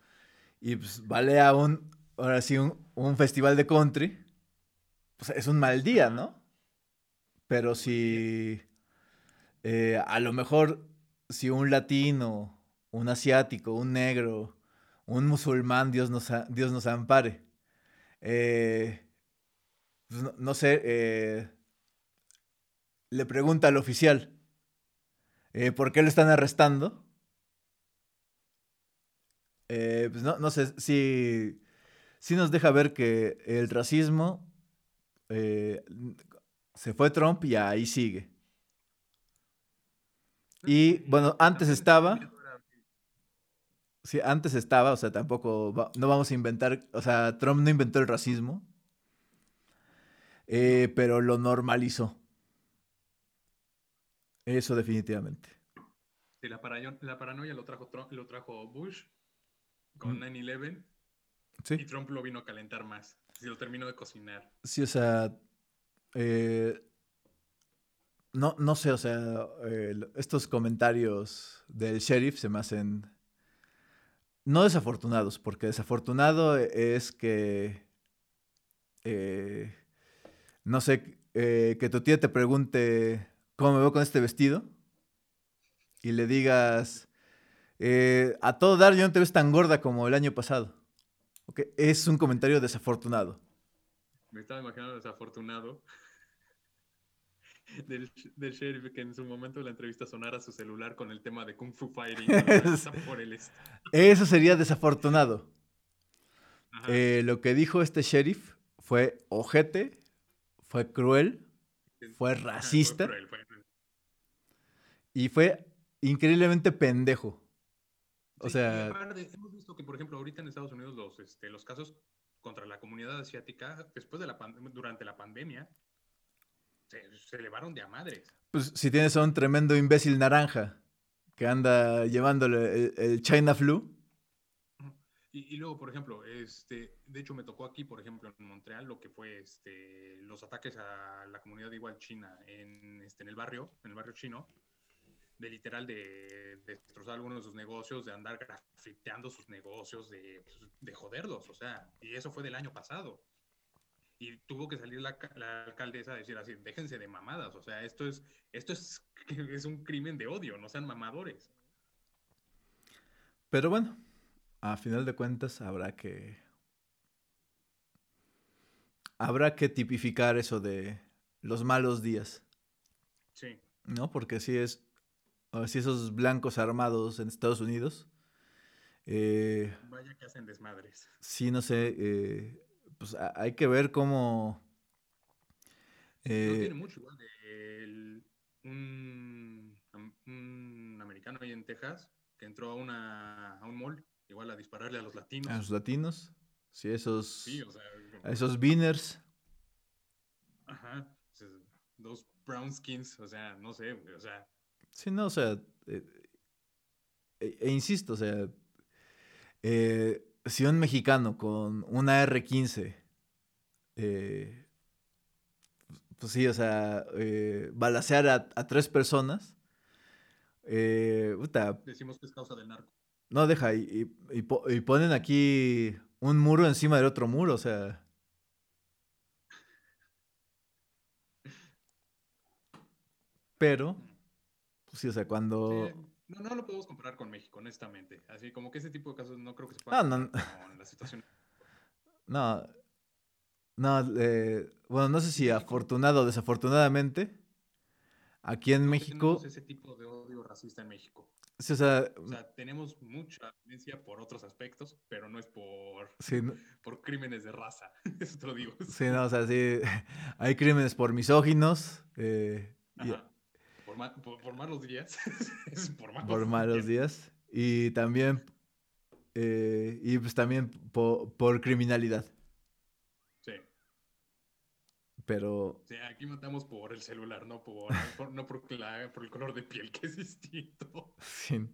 y pues balea un, ahora sí, un, festival de country, pues es un mal día, ¿no? Pero si a lo mejor si un latino, un asiático, un negro, un musulmán, Dios nos, Dios nos ampare. Eh, pues no, sé, eh, le pregunta al oficial, eh, ¿por qué lo están arrestando? Pues no, sé si, si nos deja ver que el racismo se fue Trump y ahí sigue. Y bueno, antes estaba Sí, antes estaba, o sea, tampoco, no vamos a inventar, o sea, Trump no inventó el racismo, eh, pero lo normalizó. Eso definitivamente. Sí, la, paranoia, lo trajo, Trump, lo trajo Bush con 9-11 mm. ¿Sí? y Trump lo vino a calentar más. Y lo terminó de cocinar. Sí, o sea, eh, no, no sé, o sea, eh, estos comentarios del sheriff se me hacen no desafortunados, porque desafortunado es que, eh, no sé, eh, que tu tía te pregunte cómo me veo con este vestido y le digas, eh, a todo dar, yo no te ves tan gorda como el año pasado. Okay. Es un comentario desafortunado. Me estaba imaginando desafortunado del, sheriff que en su momento de la entrevista sonara su celular con el tema de Kung Fu Fighting. Eso sería desafortunado. Eh, lo que dijo este sheriff fue ojete, fue cruel, fue racista y fue increíblemente pendejo. O sea... hemos visto que, por ejemplo, ahorita en Estados Unidos los, este, los casos contra la comunidad asiática, después de la durante la pandemia, se, elevaron de a madres. Pues si tienes a un tremendo imbécil naranja que anda llevándole el, China Flu. Y, luego, por ejemplo, este, de hecho me tocó aquí, por ejemplo, en Montreal, lo que fue este, los ataques a la comunidad igual china en, este, en el barrio, en el barrio chino, de literal de, destrozar algunos de sus negocios, de andar grafiteando sus negocios, de, de joderlos, o sea, y eso fue del año pasado y tuvo que salir la, alcaldesa a decir así, déjense de mamadas, o sea, esto es, esto es, es un crimen de odio, no sean mamadores. Pero bueno, a final de cuentas habrá que... Habrá que tipificar eso de los malos días. Sí. ¿No? Porque si es... Si esos blancos armados en Estados Unidos... Eh, Vaya que hacen desmadres. Sí, no sé. Eh, pues hay que ver cómo... no eh, tiene mucho igual de un, americano ahí en Texas que entró a, una, a un mall igual a dispararle a los latinos. A los latinos. Sí, esos. Sí, o sea. Esos beaners. Ajá. Dos brown skins, o sea, no sé, o sea. Sí, no, o sea. Eh, e, e, insisto, o sea. Eh, si un mexicano con una R15. Eh, pues sí, o sea, balasear a, a, tres personas. Decimos que es causa del narco. No, deja, y, y, y, ponen aquí un muro encima del otro muro, o sea. Pero, sí, o sea, cuando. no, no lo podemos comparar con México, honestamente. Así como que ese tipo de casos no creo que se pueda no, no. con la situación. No, no, eh, bueno, no sé si afortunado o desafortunadamente, aquí en México... ese tipo de odio racista en México. Sí, o, sea, o, sea, tenemos mucha violencia por otros aspectos, pero no es por, sí, por crímenes de raza, eso te lo digo. Sí, no, o sea, sí, hay crímenes por misóginos. Eh, por, ma por, por, malos días. por malos, por malos días. Y también, eh, y pues también por, por criminalidad. Pero. Sí, aquí matamos por el celular, no por, no por, por, el color de piel, que es distinto. Sí.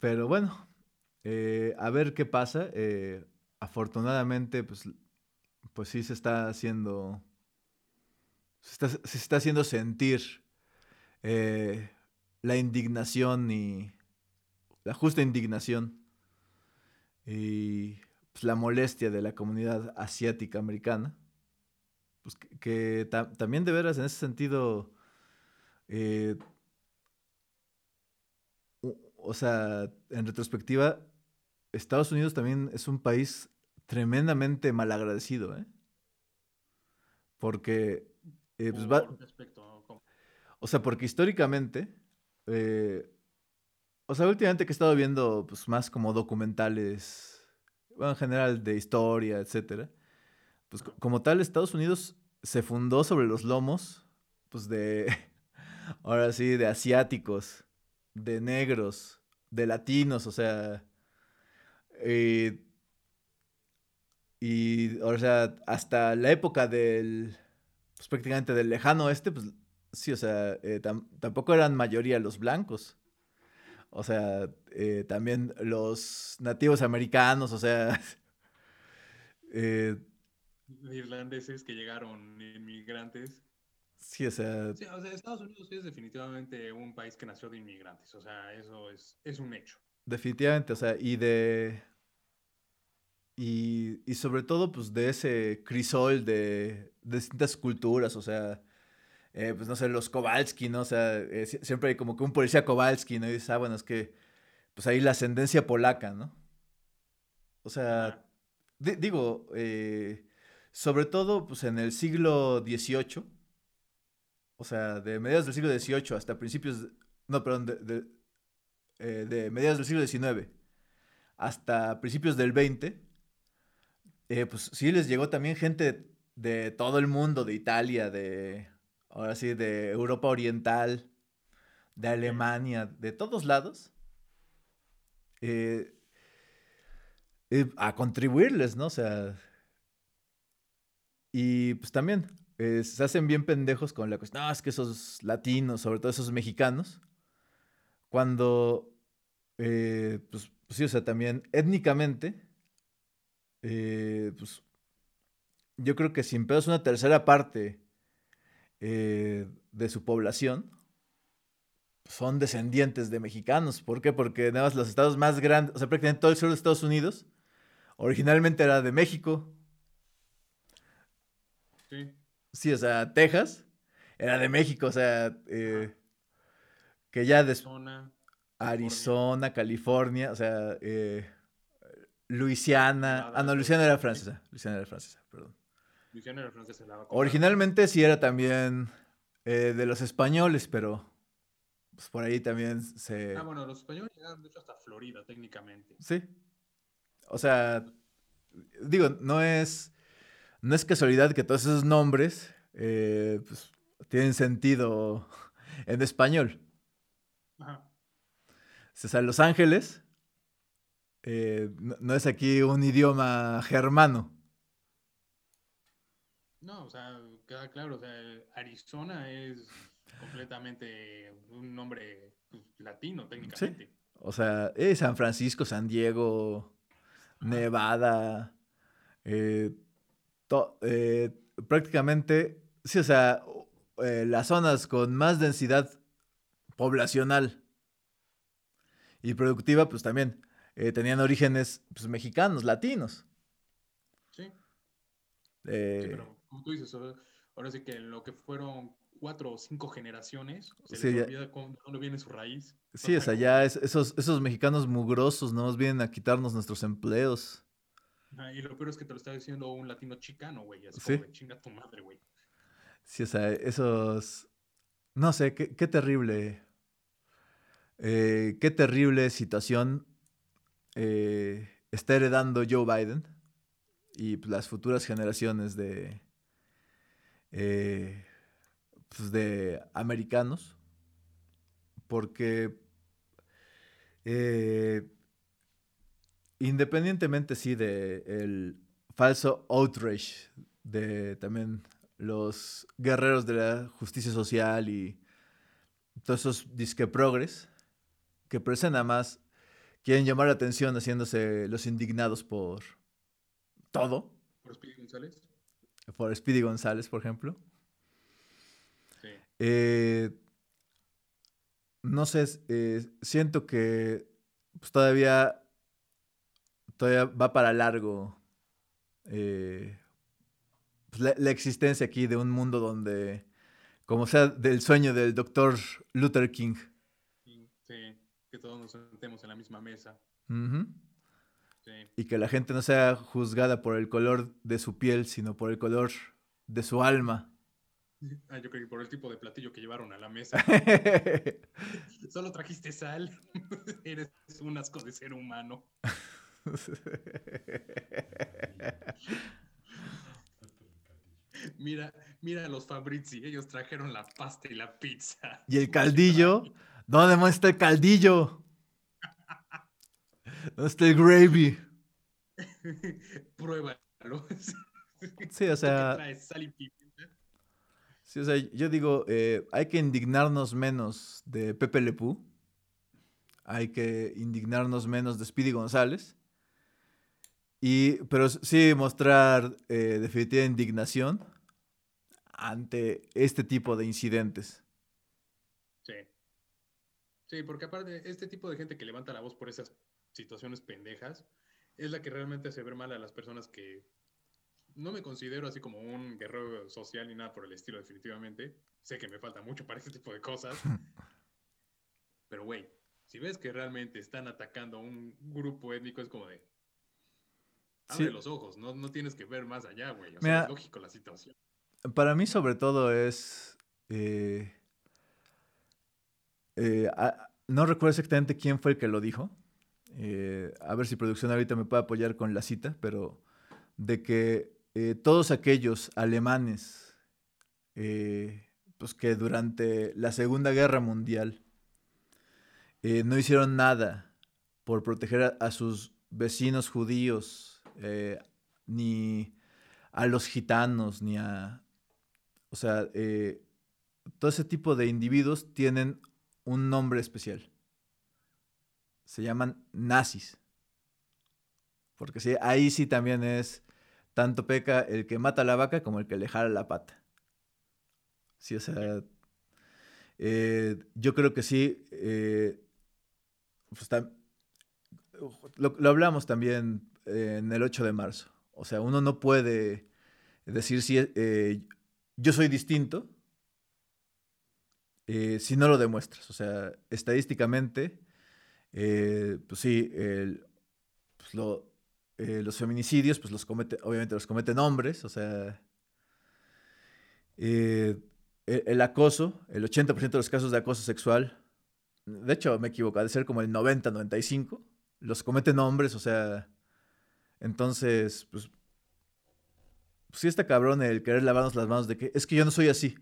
Pero bueno, eh, a ver qué pasa. Eh, afortunadamente, pues, pues sí se está haciendo. Se está, haciendo sentir eh, la indignación y. La justa indignación. Y pues, la molestia de la comunidad asiática americana, pues que, también de veras en ese sentido, eh, o sea, en retrospectiva, Estados Unidos también es un país tremendamente malagradecido, ¿eh? Porque, eh, pues va, o sea, porque históricamente, eh, o sea, últimamente que he estado viendo pues, más como documentales bueno, en general de historia, etcétera, pues como tal Estados Unidos se fundó sobre los lomos, pues de, ahora sí, de asiáticos, de negros, de latinos, o sea, eh, y, o sea, hasta la época del, pues prácticamente del lejano oeste, pues sí, o sea, eh, tampoco eran mayoría los blancos. O sea, eh, también los nativos americanos, o sea... Eh, irlandeses que llegaron, inmigrantes. Sí, o sea... Sí, o sea, Estados Unidos es definitivamente un país que nació de inmigrantes, o sea, eso es, es un hecho. Definitivamente, o sea, y de... Y, y sobre todo, pues, de ese crisol de, de distintas culturas, o sea, eh, pues no sé, los Kowalski, ¿no? O sea, eh, siempre hay como que un policía Kowalski, ¿no? Y dices, ah, bueno, es que, pues ahí la ascendencia polaca, ¿no? O sea, digo, eh, sobre todo, pues en el siglo XVIII, o sea, de mediados del siglo XVIII hasta principios, no, perdón, de, de, mediados del siglo XIX hasta principios del XX, pues sí les llegó también gente de todo el mundo, de Italia, de, ahora sí, de Europa Oriental, de Alemania, de todos lados, eh, eh, a contribuirles, ¿no? O sea, y pues también eh, se hacen bien pendejos con la cuestión, no, es que esos latinos, sobre todo esos mexicanos, cuando, pues, pues, sí, o sea, también étnicamente, pues yo creo que sin pedos una tercera parte eh, de su población son descendientes de mexicanos. ¿Por qué? Porque nada más los estados más grandes, o sea, prácticamente todo el sur de Estados Unidos, originalmente era de México. Sí. Sí, o sea, Texas era de México, o sea, eh, que ya de Arizona, Arizona, California, o sea, eh, Luisiana. Ah, no, Luisiana era francesa. Luisiana era francesa, perdón. Originalmente sí era también eh, de los españoles, pero pues por ahí también se... Ah, bueno, los españoles llegaron de hecho hasta Florida técnicamente. Sí. O sea, digo, no es, no es casualidad que todos esos nombres eh, pues, tienen sentido en español. Ajá. O sea, Los Ángeles Eh, no, es aquí un idioma germano. No, o sea, queda claro, o sea, Arizona es completamente un nombre pues, latino técnicamente. O sea, San Francisco, San Diego, Nevada, eh, eh, prácticamente, sí, o sea, las zonas con más densidad poblacional y productiva, pues también eh, tenían orígenes pues, mexicanos, latinos. Sí. Eh, pero como tú dices, ahora sí que lo que fueron cuatro o cinco generaciones, se les olvida dónde viene su raíz. Sí, o sea, ya esos, esos mexicanos mugrosos no nos vienen a quitarnos nuestros empleos. y lo peor es que te lo está diciendo un latino chicano, güey. Así ¿Sí? como, chinga tu madre, güey. Sí, o sea, esos... No sé, qué, qué terrible. Eh, qué terrible situación eh, está heredando Joe Biden y las futuras generaciones de, eh, pues, de americanos, porque eh, independientemente sí de el falso outrage de también los guerreros de la justicia social y todos esos disque progres que parecen nada más quieren llamar la atención haciéndose los indignados por todo. Por González. Por Speedy González, por ejemplo. Sí. Eh, no sé, eh, siento que pues, todavía, todavía va para largo eh, pues, la, la, existencia aquí de un mundo donde, como sea del sueño del doctor Luther King, que todos nos sentemos en la misma mesa. Y que la gente no sea juzgada por el color de su piel, sino por el color de su alma. Ah, yo creo que por el tipo de platillo que llevaron a la mesa. Solo trajiste sal. Eres un asco de ser humano. mira, mira a los Fabrizi, ellos trajeron la pasta y la pizza. Y el caldillo ¿Dónde está el caldillo? ¿Dónde está el gravy? Pruébalo. Sí, o sea. Sí, o sea, yo digo, eh, hay que indignarnos menos de Pepe Lepú. Hay que indignarnos menos de Speedy González. Y, pero sí mostrar eh, definitiva indignación ante este tipo de incidentes. Sí, porque aparte, este tipo de gente que levanta la voz por esas situaciones pendejas es la que realmente hace ver mal a las personas que no me considero así como un guerrero social ni nada por el estilo, definitivamente. Sé que me falta mucho para este tipo de cosas. Pero, güey, si ves que realmente están atacando a un grupo étnico, es como de. Abre los ojos, no, no, tienes que ver más allá, güey. O sea, es lógico la situación. Para mí, sobre todo, es. Eh, eh, no recuerdo exactamente quién fue el que lo dijo. Eh, a ver si producción ahorita me puede apoyar con la cita, pero de que eh, todos aquellos alemanes pues que durante la Segunda Guerra Mundial no hicieron nada por proteger a, sus vecinos judíos, ni a los gitanos, ni a... O sea, todo ese tipo de individuos tienen un nombre especial. Se llaman nazis. Porque sí, ahí sí también es tanto peca el que mata la vaca como el que le jala la pata. Sí, o sea, eh, yo creo que sí. Eh, pues lo, hablamos también eh, en el 8 de marzo. O sea, uno no puede decir si yo soy distinto si no lo demuestras. O sea, estadísticamente, eh, pues sí, pues eh, los feminicidios, pues los cometen, obviamente los cometen hombres, o sea, el, el, acoso, el 80% de los casos de acoso sexual, de hecho me equivoco, ha de ser como el 90-95, los cometen hombres, o sea, entonces, pues, pues sí está cabrón el querer lavarnos las manos de que es que yo no soy así.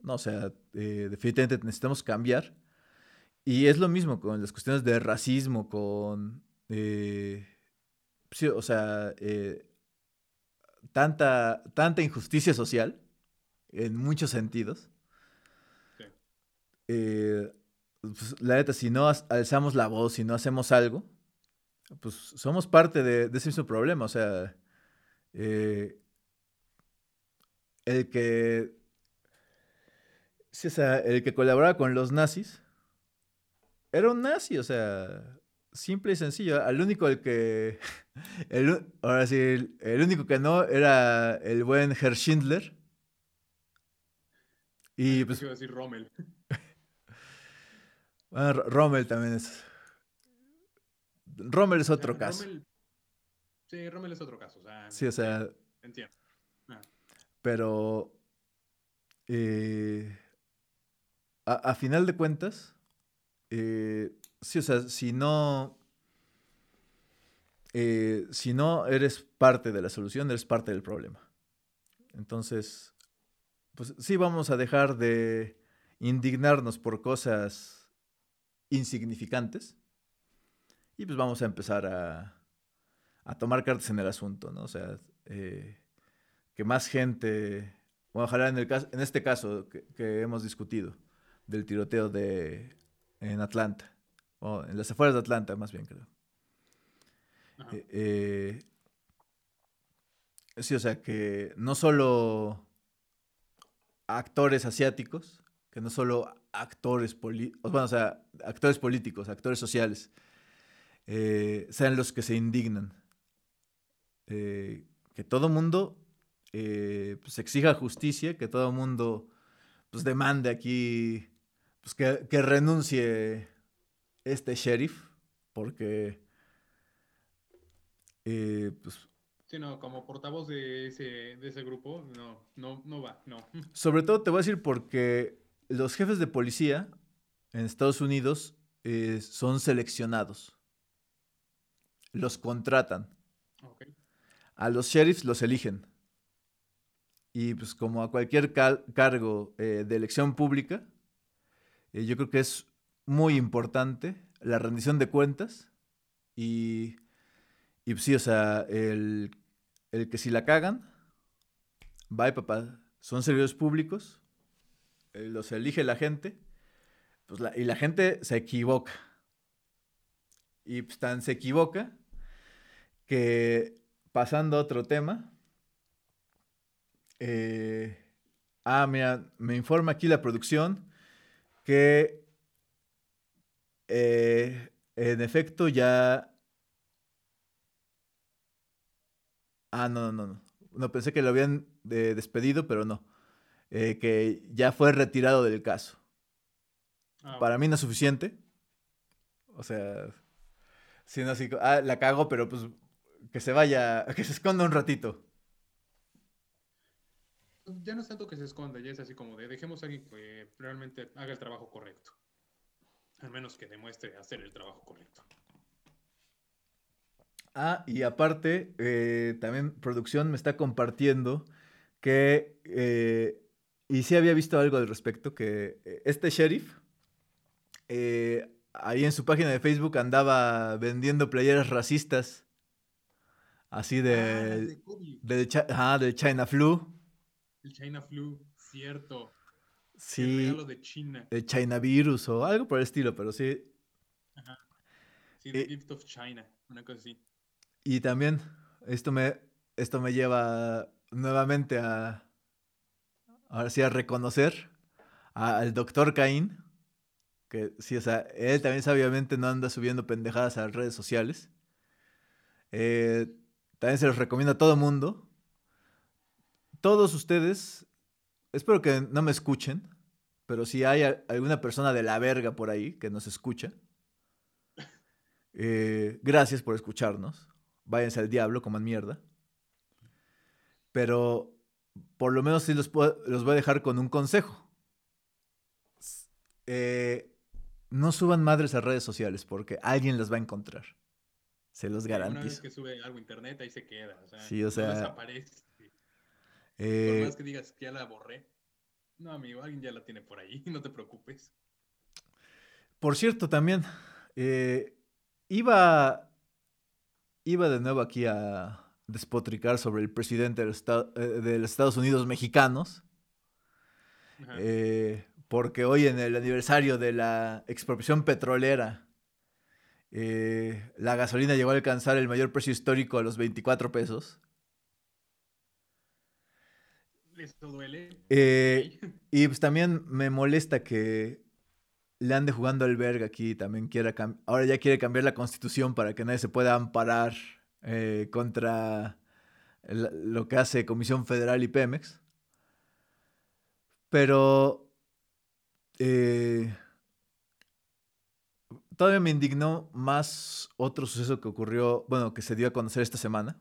No, o sea, eh, definitivamente necesitamos cambiar. Y es lo mismo con las cuestiones de racismo, con... Eh, sí, o sea, eh, tanta, tanta injusticia social en muchos sentidos. Eh, pues, la neta, si no alzamos la voz, si no hacemos algo, pues somos parte de, ese mismo problema. O sea, eh, el que. el que colaboraba con los nazis era un nazi, o sea, simple y sencillo. Al único el que. ahora sí, el, único que no era el buen Herr Schindler. Y pues. Iba a decir Rommel. bueno, Rommel también es. Rommel es otro caso. Sí, Rommel es otro caso. O sea, sí, o sea. Entiendo. Ah. Pero. Eh, a, final de cuentas. Eh, o sea, si no. Eh, si no eres parte de la solución, eres parte del problema. Entonces, pues sí vamos a dejar de indignarnos por cosas insignificantes y pues vamos a empezar a, a tomar cartas en el asunto, ¿no? O sea, eh, que más gente, bueno, ojalá en, el caso, en este caso que hemos discutido del tiroteo de, en Atlanta, o en las afueras de Atlanta, más bien creo. Eh, eh, sí, o sea, que no solo actores asiáticos, que no solo actores, políticos, bueno, o sea, actores políticos, actores sociales, eh, sean los que se indignan. que todo mundo pues exija justicia, que todo mundo pues demande aquí pues que, que renuncie este sheriff, porque eh, pues, Sí, no, como portavoz de ese, de ese grupo, no, no, no va, no. Sobre todo te voy a decir porque los jefes de policía en Estados Unidos eh, son seleccionados. Los contratan. A los sheriffs los eligen. Y pues como a cualquier cargo eh, de elección pública, yo creo que es muy importante la rendición de cuentas y, y sí, o sea, el, que si la cagan, bye papá, son servidores públicos, eh, los elige la gente, pues y la gente se equivoca. Y pues tan se equivoca que pasando a otro tema, eh, ah, mira, me informa aquí la producción que eh, en efecto ya... Ah, no, no, no. No, pensé que lo habían eh, despedido, pero no. Eh, que ya fue retirado del caso. Ah, Para mí no es suficiente. O sea, si no así, ah, la cago, pero pues que se vaya, que se esconda un ratito. Ya no es tanto que se esconda, ya es así como de dejemos a alguien que realmente haga el trabajo correcto. Al menos que demuestre hacer el trabajo correcto. Ah, y aparte, eh, también producción me está compartiendo que, eh, y sí había visto algo al respecto, que eh, este sheriff, ahí en su página de Facebook andaba vendiendo playeras racistas, así de, ah, del China Flu. El China Flu, cierto. Sí. El regalo de China. El China Virus o algo por el estilo, pero sí. Ajá. Sí, The eh, Gift of China, una cosa así. Y también, esto me, esto me lleva nuevamente a. Ahora sí, a reconocer al doctor Caín. Que sí, o sea, él también sabiamente no anda subiendo pendejadas a las redes sociales. Eh, también se los recomiendo a todo mundo. Todos ustedes Espero que no me escuchen, pero si hay alguna persona de la verga por ahí que nos escucha, eh, gracias por escucharnos. Váyanse al diablo, coman mierda. Pero por lo menos sí los, los voy a dejar con un consejo. Eh, no suban madres a redes sociales porque alguien las va a encontrar. Se los garantizo. Una vez que sube algo a internet, ahí se queda. O sea, sí, o sea, no desaparece. Eh, por más que digas que ya la borré. No, amigo, alguien ya la tiene por ahí, no te preocupes. por cierto, también, eh, iba, iba de nuevo aquí a despotricar sobre el presidente de los Estados Unidos mexicanos. porque hoy en el aniversario de la expropiación petrolera eh, la gasolina llegó a alcanzar el mayor precio histórico a los 24 pesos. Esto duele. Eh, y pues también me molesta que le ande jugando al verga aquí. También quiera ahora ya quiere cambiar la constitución para que nadie se pueda amparar eh, contra lo que hace Comisión Federal y Pemex. Pero Todavía me indignó más otro suceso que ocurrió, bueno, que se dio a conocer esta semana.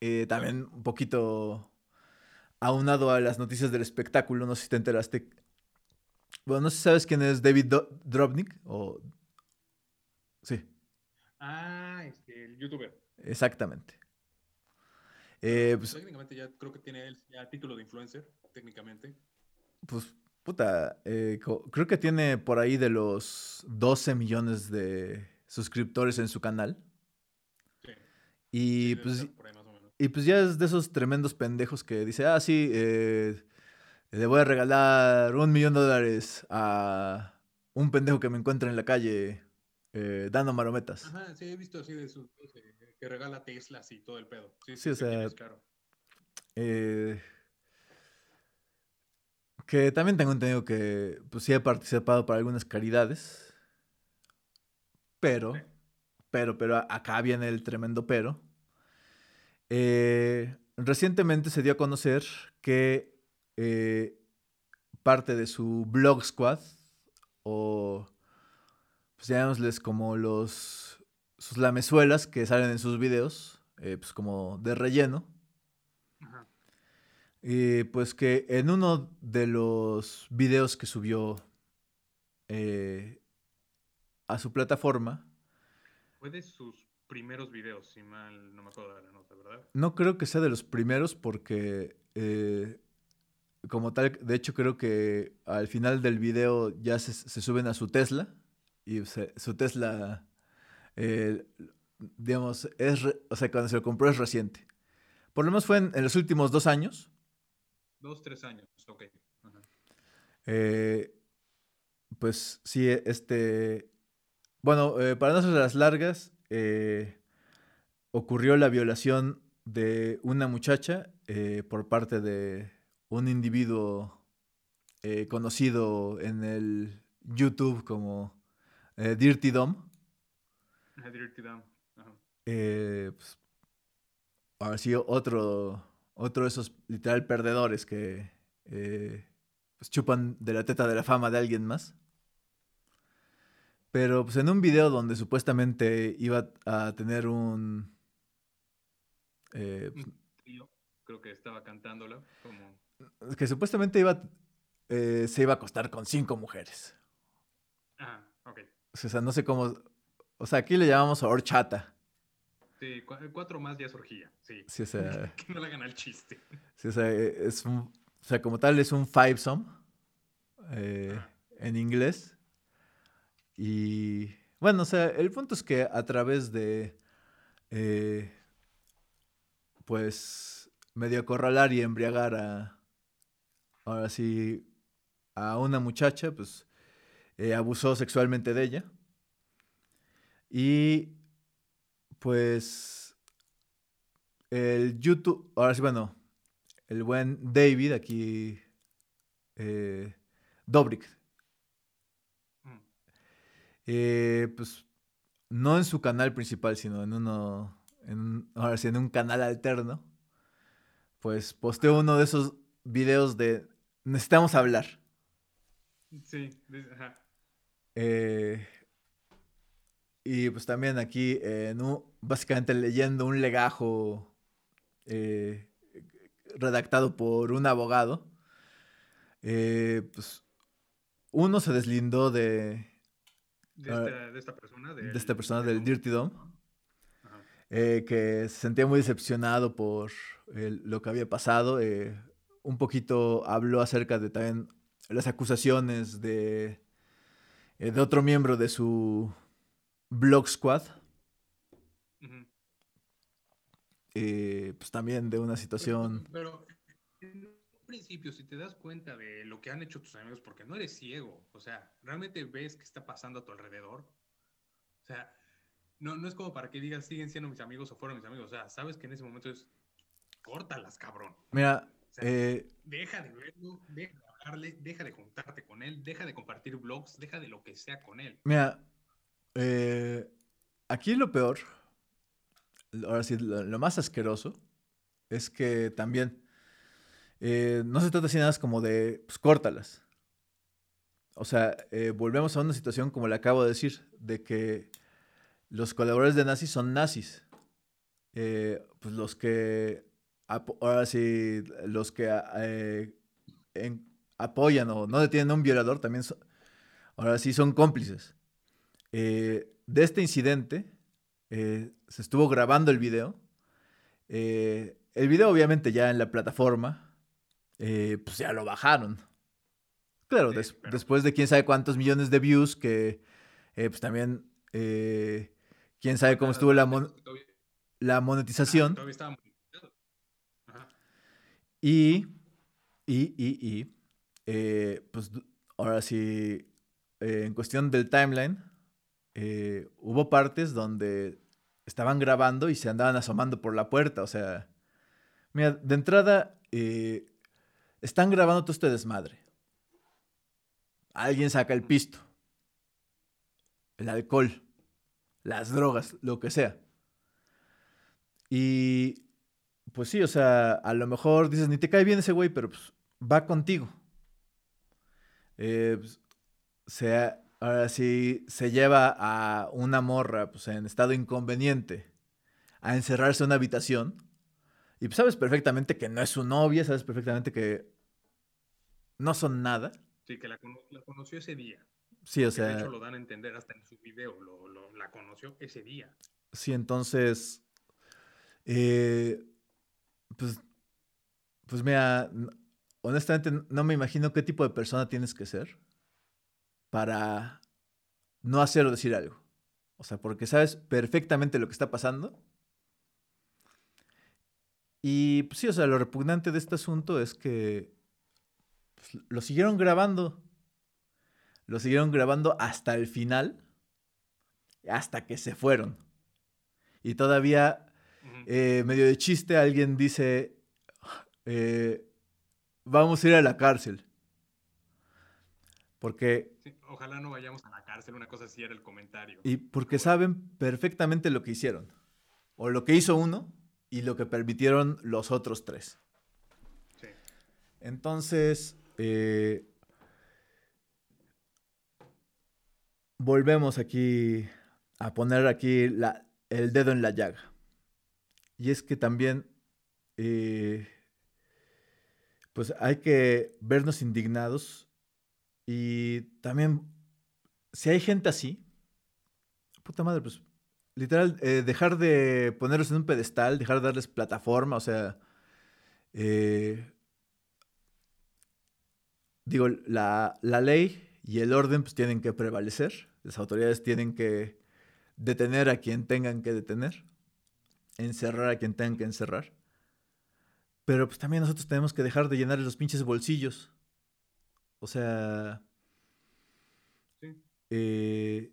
Eh, también un poquito aunado a las noticias del espectáculo, no sé si te enteraste. Bueno, no sé si sabes quién es David Drobnik o... Sí. Ah, este, el youtuber. Exactamente. Eh, pues, técnicamente ya creo que tiene ya título de influencer, técnicamente. Pues Puta, eh, creo que tiene por ahí de los 12 millones de suscriptores en su canal. Sí. Y, pues, y pues ya es de esos tremendos pendejos que dice, ah, sí, eh, le voy a regalar un millón de dólares a un pendejo que me encuentre en la calle eh, dando marometas. Ajá, sí, he visto así de esos que regala Teslas y todo el pedo. Sí, sí, o sea, que también tengo entendido que pues sí he participado para algunas caridades. Pero, pero, pero acá viene el tremendo pero. Eh, recientemente se dio a conocer que eh, parte de su blog squad, o pues llamémosles como los sus lamezuelas que salen en sus videos, eh, pues como de relleno, y pues que en uno de los videos que subió eh, a su plataforma. Sus primeros videos, si mal no me acuerdo de la nota, ¿verdad? No creo que sea de los primeros porque eh, como tal, de hecho creo que al final del video ya se, suben a su Tesla y su Tesla, eh, digamos, es, o sea, cuando se lo compró es reciente. Por lo menos fue en los últimos dos años Dos, tres años, ok. Eh, pues sí, este. Bueno, para no hacer las largas, eh, ocurrió la violación de una muchacha por parte de un individuo conocido en el YouTube como Dirty Dom. Dirty Dom. Pues, ahora sí, otro otro de esos literal perdedores que eh, pues, chupan de la teta de la fama de alguien más. Pero pues en un video donde supuestamente iba a tener un... Eh, pues, creo que estaba cantándolo. Como... Que supuestamente iba, eh, se iba a acostar con cinco mujeres. Ah, ok. O sea, no sé cómo... O sea, aquí le llamamos horchata. Sí, cuatro más ya es orgía, sí. Sí, o sea... que no le hagan al chiste. Sí, o sea, e, es un... O sea, como tal es un fivesome eh, en inglés. Y bueno, o sea, el punto es que a través de, eh, pues, medio acorralar y embriagar a, ahora sí, a una muchacha, pues, eh, abusó sexualmente de ella. Y pues el YouTube, ahora sí, bueno, el buen David aquí, eh, Dobrik. Eh, pues no en su canal principal, sino en uno, en, ahora sí, en un canal alterno, pues posteó uno de esos videos de necesitamos hablar. Sí, ajá. Eh, y pues también aquí, eh, básicamente leyendo un legajo eh, redactado por un abogado, eh, pues uno se deslindó de... De, esta, persona. de esta persona del Dirty Dome. que se sentía muy decepcionado por lo que había pasado. un poquito habló acerca de también las acusaciones de eh, de otro miembro de su Blog Squad. Eh, pues también de una situación. Pero, principio, si te das cuenta de lo que han hecho tus amigos, porque no eres ciego, o sea, realmente ves qué está pasando a tu alrededor. O sea, no, no es como para que digas siguen siendo mis amigos o fueron mis amigos. O sea, sabes que en ese momento es córtalas, cabrón. Mira, eh, deja de verlo, deja de hablarle, deja de juntarte con él, deja de compartir blogs, deja de lo que sea con él. Mira, eh, aquí lo peor, ahora sí, lo, más asqueroso, es que también eh, no se trata así nada como de, pues córtalas. O sea, volvemos a una situación como le acabo de decir, de que los colaboradores de nazis son nazis. pues los que ahora sí, los que eh, apoyan o no detienen a un violador también ahora sí son cómplices. Eh, de este incidente eh, se estuvo grabando el video. el video obviamente ya en la plataforma, pues ya lo bajaron. Claro, después de quién sabe cuántos millones de views que pues también quién sabe cómo estuvo la, la monetización. Y, y, y, y, eh, pues ahora sí, eh, en cuestión del timeline, eh, hubo partes donde estaban grabando y se andaban asomando por la puerta. O sea, mira, de entrada, están grabando todo este desmadre. Alguien saca el pisto, el alcohol, las drogas, lo que sea. Y pues sí, o sea, a lo mejor dices, ni te cae bien ese güey, pero pues va contigo. Eh, pues, ahora sí, se lleva a una morra pues, en estado inconveniente a encerrarse en una habitación. Y sabes perfectamente que no es su novia, sabes perfectamente que no son nada. Sí, que la, conoció ese día. Sí, o sea. De hecho, lo dan a entender hasta en su video, la conoció ese día. Sí, entonces. Eh, pues, pues mira, honestamente no me imagino qué tipo de persona tienes que ser para no hacer o decir algo. O sea, porque sabes perfectamente lo que está pasando. Y pues sí, o sea, lo repugnante de este asunto es que pues, lo siguieron grabando. Lo siguieron grabando hasta el final. Hasta que se fueron. Y todavía eh, medio de chiste, alguien dice, eh, vamos a ir a la cárcel. Porque... ojalá no vayamos a la cárcel, una cosa así era el comentario. Y porque saben perfectamente lo que hicieron. O lo que hizo uno y lo que permitieron los otros tres. Sí. Entonces, eh, volvemos aquí a poner aquí el dedo en la llaga. Y es que también, eh, pues hay que vernos indignados y también, si hay gente así, puta madre, pues literal, eh, dejar de ponerlos en un pedestal, dejar de darles plataforma, o sea, eh, digo, la, la, ley y el orden pues tienen que prevalecer, las autoridades tienen que detener a quien tengan que detener encerrar a quien tengan que encerrar. Pero pues también nosotros tenemos que dejar de llenar los pinches bolsillos. O sea... Eh,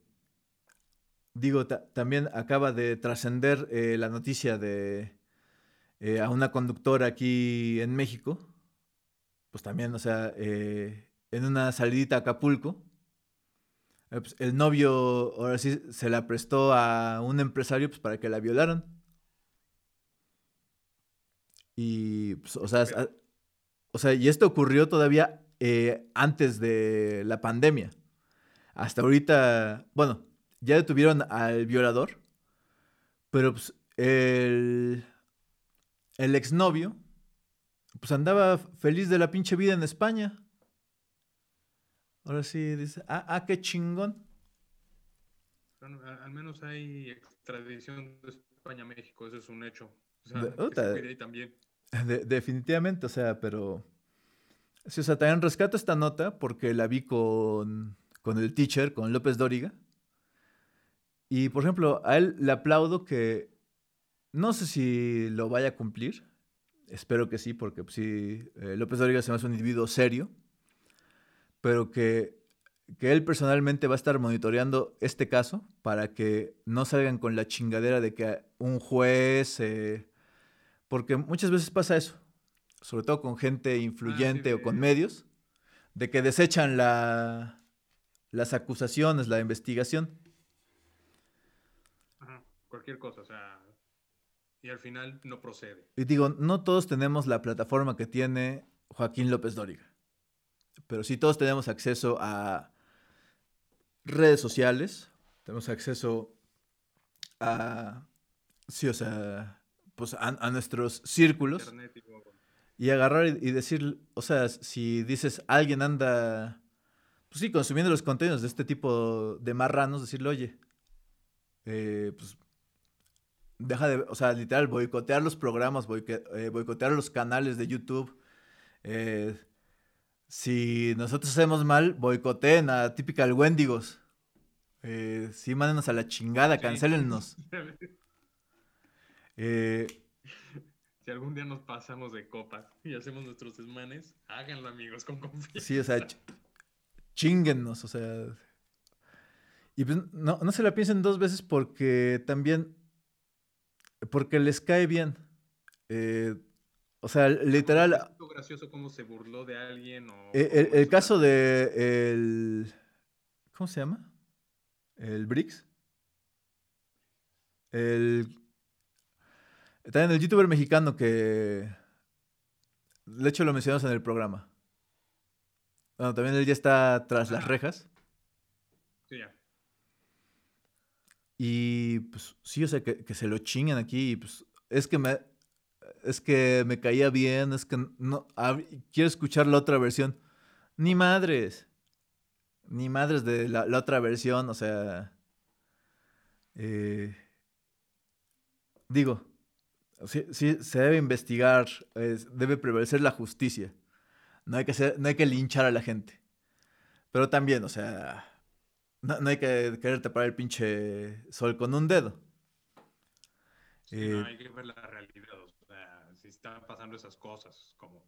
digo, también acaba de trascender eh, la noticia de eh, a una conductora aquí en México. Pues también, o sea, en una salidita a Acapulco. Pues, el novio ahora sí se la prestó a un empresario pues, para que la violaran. Y, pues, o, sea, o sea, y esto ocurrió todavía eh, antes de la pandemia. Hasta ahorita, bueno, ya detuvieron al violador, pero pues el, el exnovio, pues andaba feliz de la pinche vida en España. Ahora sí dice, ah, ah qué chingón. al menos hay extradición de España a México, eso es un hecho. O sea, también definitivamente, o sea, pero... Sí, o sea, también rescato esta nota porque la vi con, con el teacher, con López Dóriga. Y por ejemplo, a él le aplaudo que no sé si lo vaya a cumplir. Espero que sí, porque pues, sí, eh, López Dóriga se me hace un individuo serio. Pero que, que él personalmente va a estar monitoreando este caso para que no salgan con la chingadera de que un juez. Eh, porque muchas veces pasa eso, sobre todo con gente influyente o con medios, de que desechan la, las acusaciones, la investigación. Cualquier cosa, o sea, y al final no procede. Y digo, no todos tenemos la plataforma que tiene Joaquín López Dóriga, pero sí todos tenemos acceso a redes sociales, tenemos acceso a, sí, o sea, pues a, nuestros círculos. Y, agarrar y, decir, o sea, si dices, alguien anda, pues sí, consumiendo los contenidos de este tipo de marranos, decirle, oye, eh, pues deja de, o sea, literal, boicotear los programas, eh, boicotear los canales de YouTube. Eh, si nosotros hacemos mal, boicoteen a Typical Wendigos. Eh, sí, mándenos a la chingada, cancelennos. Eh, si algún día nos pasamos de copas y hacemos nuestros desmanes, háganlo, amigos, con confianza. Sí, o sea, chinguennos, o sea. Y pues no, no se la piensen dos veces porque también porque les cae bien. Eh, o sea, literal. ¿Es gracioso cómo se burló de alguien? O, eh, el, caso de. El, ¿Cómo se llama? El Brix. El. También el youtuber mexicano que. De hecho, lo mencionamos en el programa. Bueno, también él ya está tras las rejas. Sí, ya. Y pues sí, o sea, que, se lo chingan aquí. pues es que me. Es que me caía bien, es que no. quiero escuchar la otra versión. Ni madres. Ni madres de la, otra versión, o sea. Eh, digo, sí, sí, se debe investigar, debe prevalecer la justicia. No hay, que no hay que linchar a la gente. Pero también, o sea, no, hay que querer tapar el pinche sol con un dedo. no, eh, hay que ver la realidad. O sea, si están pasando esas cosas, como,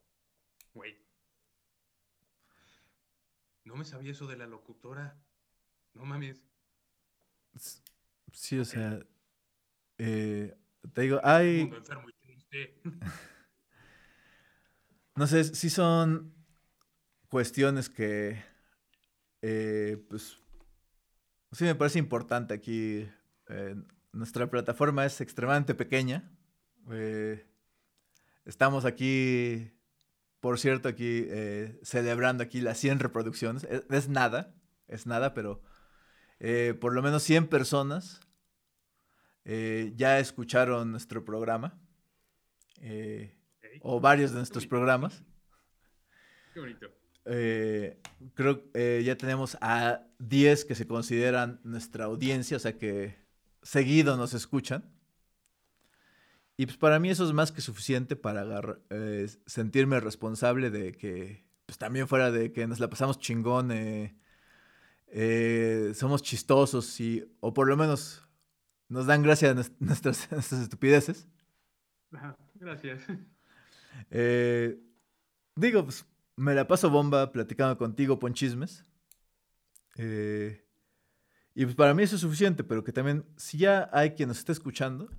güey. No me sabía eso de la locutora. No mames. Sí, o sea. Eh, te digo, hay. no sé, si son cuestiones que. Eh, pues Sí, me parece importante aquí. Eh, nuestra plataforma es extremadamente pequeña. Eh, estamos aquí, por cierto, aquí eh, celebrando aquí las 100 reproducciones. Es, nada, es nada, pero por lo menos 100 personas ya escucharon nuestro programa. O varios de nuestros programas. Qué bonito. Eh, creo que eh, ya tenemos a 10 que se consideran nuestra audiencia, o sea que seguido nos escuchan. Y pues para mí eso es más que suficiente para eh, sentirme responsable de que, pues también fuera de que nos la pasamos chingón, somos chistosos y, o por lo menos nos dan gracia a nuestras, nuestras estupideces. Gracias. digo, pues me la paso bomba platicando contigo, Ponchismes. Eh, y pues para mí eso es suficiente, pero que también, si ya hay quien nos esté escuchando,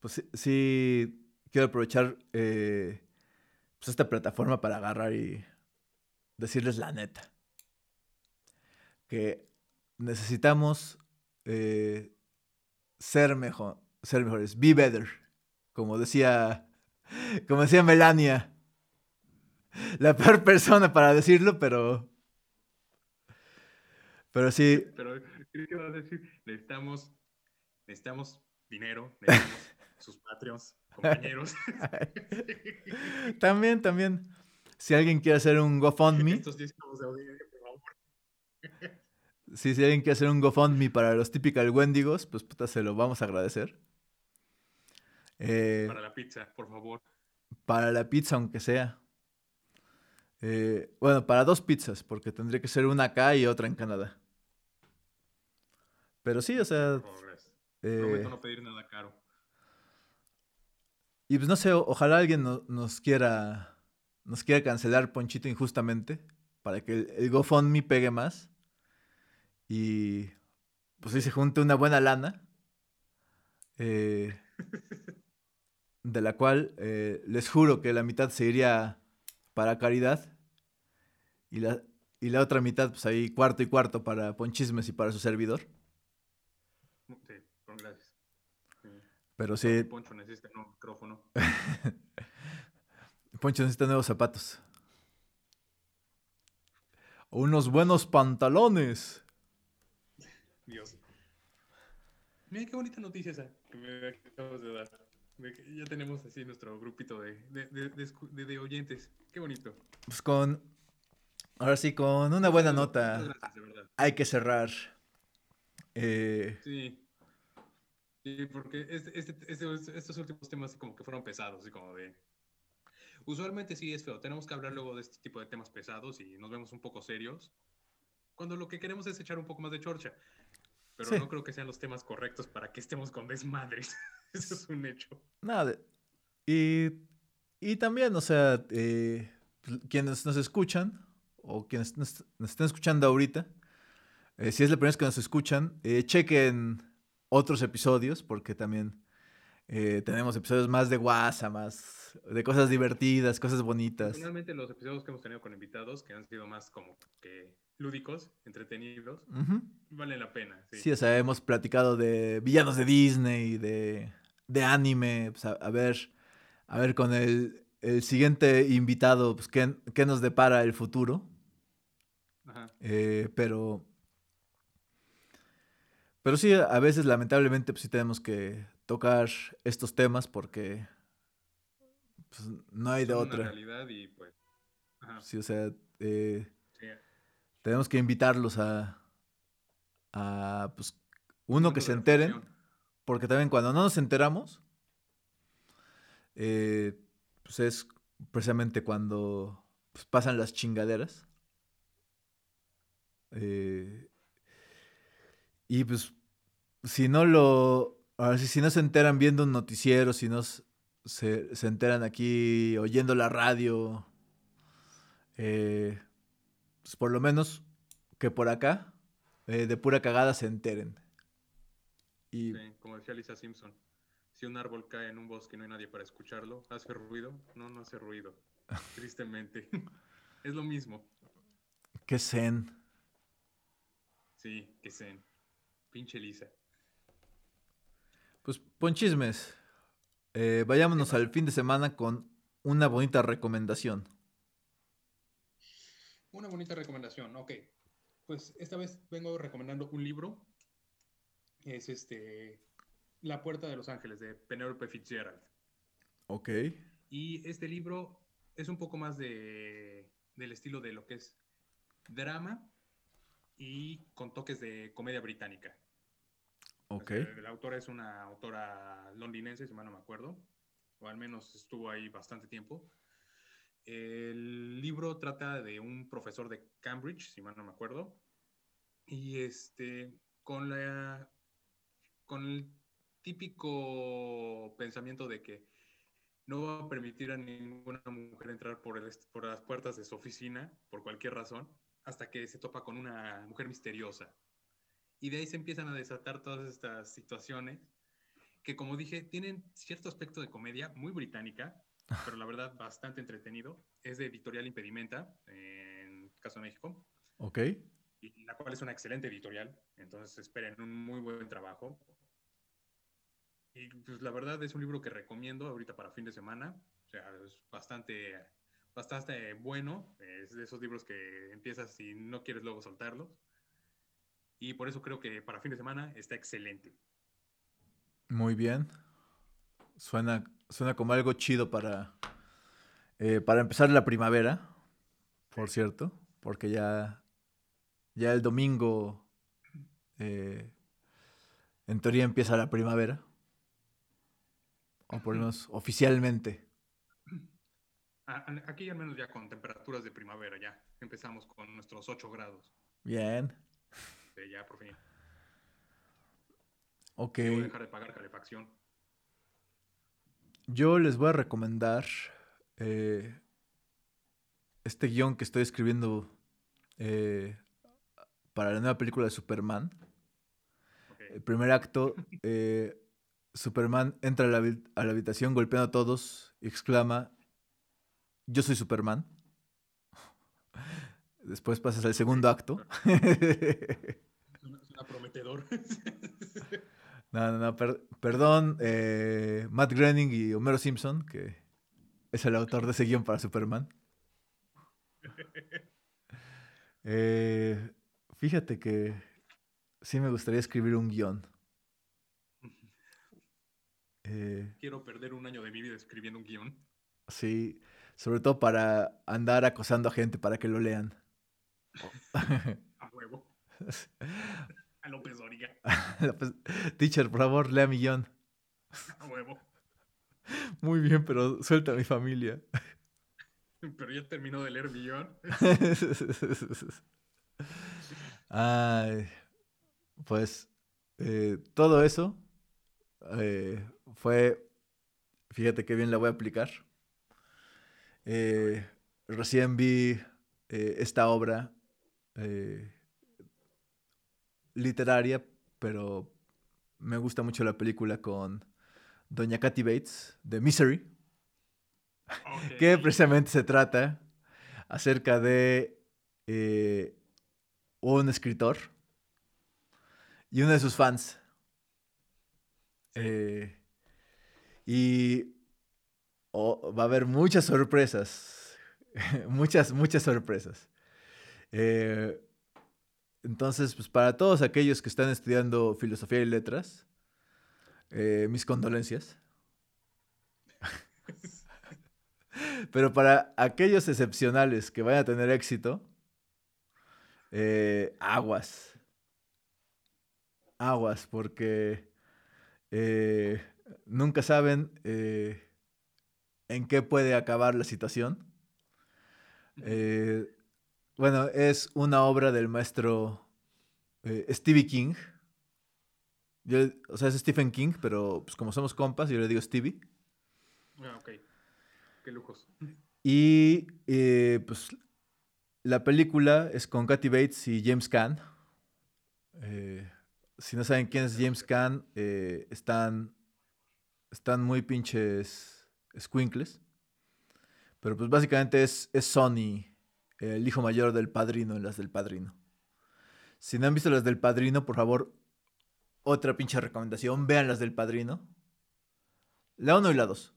pues sí, quiero aprovechar eh, pues esta plataforma para agarrar y decirles la neta. Que necesitamos eh, ser mejor, ser mejores, be better, como decía, como decía Melania la peor persona para decirlo, pero. Pero sí. Pero creo que vas a decir, necesitamos, necesitamos dinero, necesitamos sus patreons, compañeros. también, también. Si alguien quiere hacer un GoFundMe. Estos discos de audiencia, por favor. si alguien quiere hacer un GoFundMe para los típicos Wendigos, pues puta, se lo vamos a agradecer. Eh, para la pizza, por favor. Para la pizza, aunque sea. Eh, bueno, para dos pizzas, porque tendría que ser una acá y otra en Canadá. Pero sí, o sea... Eh, Prometo no pedir nada caro. Y pues no sé, ojalá alguien nos quiera nos quiera cancelar Ponchito injustamente para que el, el GoFundMe pegue más y pues ahí se junte una buena lana eh, de la cual eh, les juro que la mitad se iría para caridad y la, y la otra mitad, pues ahí cuarto y cuarto para Ponchismes y para su servidor. Sí, con gracias. Pero sí. Poncho necesita un micrófono. Poncho necesita nuevos zapatos. Unos buenos pantalones. Dios. Mira qué bonita noticia esa que me acabas de dar. Ya tenemos así nuestro grupito de, de, oyentes. Qué bonito. Pues con. Ahora sí, con una buena nota. Hay que cerrar. Eh, sí. Sí, porque este, este, este, estos últimos temas como que fueron pesados, y como de... Usualmente sí es feo, tenemos que hablar luego de este tipo de temas pesados y nos vemos un poco serios, cuando lo que queremos es echar un poco más de chorcha pero no creo que sean los temas correctos para que estemos con desmadres. Eso es un hecho. Nada. Y, y también, o sea, eh, quienes nos escuchan o quienes nos, estén escuchando ahorita, eh, si es la primera vez que nos escuchan, eh, chequen otros episodios porque también tenemos episodios más de guasa, más de cosas divertidas, cosas bonitas. Finalmente los episodios que hemos tenido con invitados, que han sido más como que lúdicos, entretenidos, vale la pena. Sí. o sea, hemos platicado de villanos de Disney, de, de anime, pues a, ver, a ver con el, el siguiente invitado, pues qué, qué, nos depara el futuro. Eh, pero, pero sí, a veces lamentablemente pues sí tenemos que tocar estos temas porque pues, no hay de otra. realidad y pues... Sí, o sea, eh, tenemos que invitarlos a, a pues, uno, que se enteren, porque también cuando no nos enteramos, eh, pues es precisamente cuando pues, pasan las chingaderas. Eh, y pues, si no lo. Ahora sí, si no se enteran viendo un noticiero, si no se, se enteran aquí oyendo la radio, eh, pues por lo menos que por acá, eh, de pura cagada, se enteren. Y... como decía Lisa Simpson, si un árbol cae en un bosque y no hay nadie para escucharlo, ¿hace ruido? No, no hace ruido. Tristemente. es lo mismo. Qué zen. Sí, qué zen. Pinche Lisa. Pues ponchismes. Eh, vayámonos al fin de semana con una bonita recomendación. Una bonita recomendación, ok. Pues esta vez vengo recomendando un libro. Es este La Puerta de los Ángeles de Penelope Fitzgerald. Ok. Y este libro es un poco más de, del estilo de lo que es drama y con toques de comedia británica. Ok. la autora es una autora londinense, si mal no me acuerdo, o al menos estuvo ahí bastante tiempo. El libro trata de un profesor de Cambridge, si mal no me acuerdo, y este, con la, con el típico pensamiento de que no va a permitir a ninguna mujer entrar por, el, por las puertas de su oficina, por cualquier razón, hasta que se topa con una mujer misteriosa. Y de ahí se empiezan a desatar todas estas situaciones que, como dije, tienen cierto aspecto de comedia muy británica, pero la verdad bastante entretenido. Es de Editorial Impedimenta, en caso de México. Ok. Y la cual es una excelente editorial, entonces esperen un muy buen trabajo. Y pues la verdad es un libro que recomiendo ahorita para fin de semana. O sea, es bastante, bastante bueno. Es de esos libros que empiezas y no quieres luego soltarlos. Y por eso creo que para fin de semana está excelente. Muy bien. Suena, suena como algo chido para, eh, para empezar la primavera, por cierto, porque ya, ya el domingo, eh, en teoría, empieza la primavera, o por lo menos oficialmente. Aquí al menos ya con temperaturas de primavera, ya empezamos con nuestros 8 grados. Bien. ya por fin. Ok. Voy a dejar de pagar calefacción. Yo les voy a recomendar eh, este guion que estoy escribiendo eh, para la nueva película de Superman. El primer acto, eh, Superman entra a la, a la, habitación golpeando a todos y exclama, yo soy Superman. Después pasas al segundo acto. Suena prometedor. No, no, no, perdón, eh, Matt Groening y Homero Simpson, que es el autor de ese guion para Superman. Eh, fíjate que sí me gustaría escribir un guion. Eh, Quiero perder un año de mi vida escribiendo un guion. Sí, sobre todo para andar acosando a gente para que lo lean. a huevo. A López Doriga. Teacher, por favor, lea mi guion. A huevo. Muy bien, pero suelta a mi familia. Pero ya terminó de leer mi guion. Ay, pues eh, todo eso eh, fue, fíjate qué bien la voy a aplicar. Eh, recién vi esta obra literaria, pero me gusta mucho la película con Doña Kathy Bates de Misery, que precisamente se trata acerca de eh, un escritor y uno de sus fans. Eh, y va a haber muchas sorpresas, muchas, muchas sorpresas. Eh, entonces, pues para todos aquellos que están estudiando filosofía y letras, eh, mis condolencias. Pero para aquellos excepcionales que vayan a tener éxito, eh, aguas. Aguas, porque nunca saben en qué puede acabar la situación. Bueno, es una obra del maestro eh, Stevie King. o sea, es Stephen King, pero pues, como somos compas, yo le digo Stevie. Ah, ok. Qué lujos. Y eh, pues la película es con Kathy Bates y James Caan. Eh, si no saben quién es James Caan, están, están muy pinches squinkles. Pero pues básicamente es, es Sony el hijo mayor del padrino en las del padrino. Si no han visto las del padrino, por favor, otra pinche recomendación, vean las del padrino. La 1 y la 2.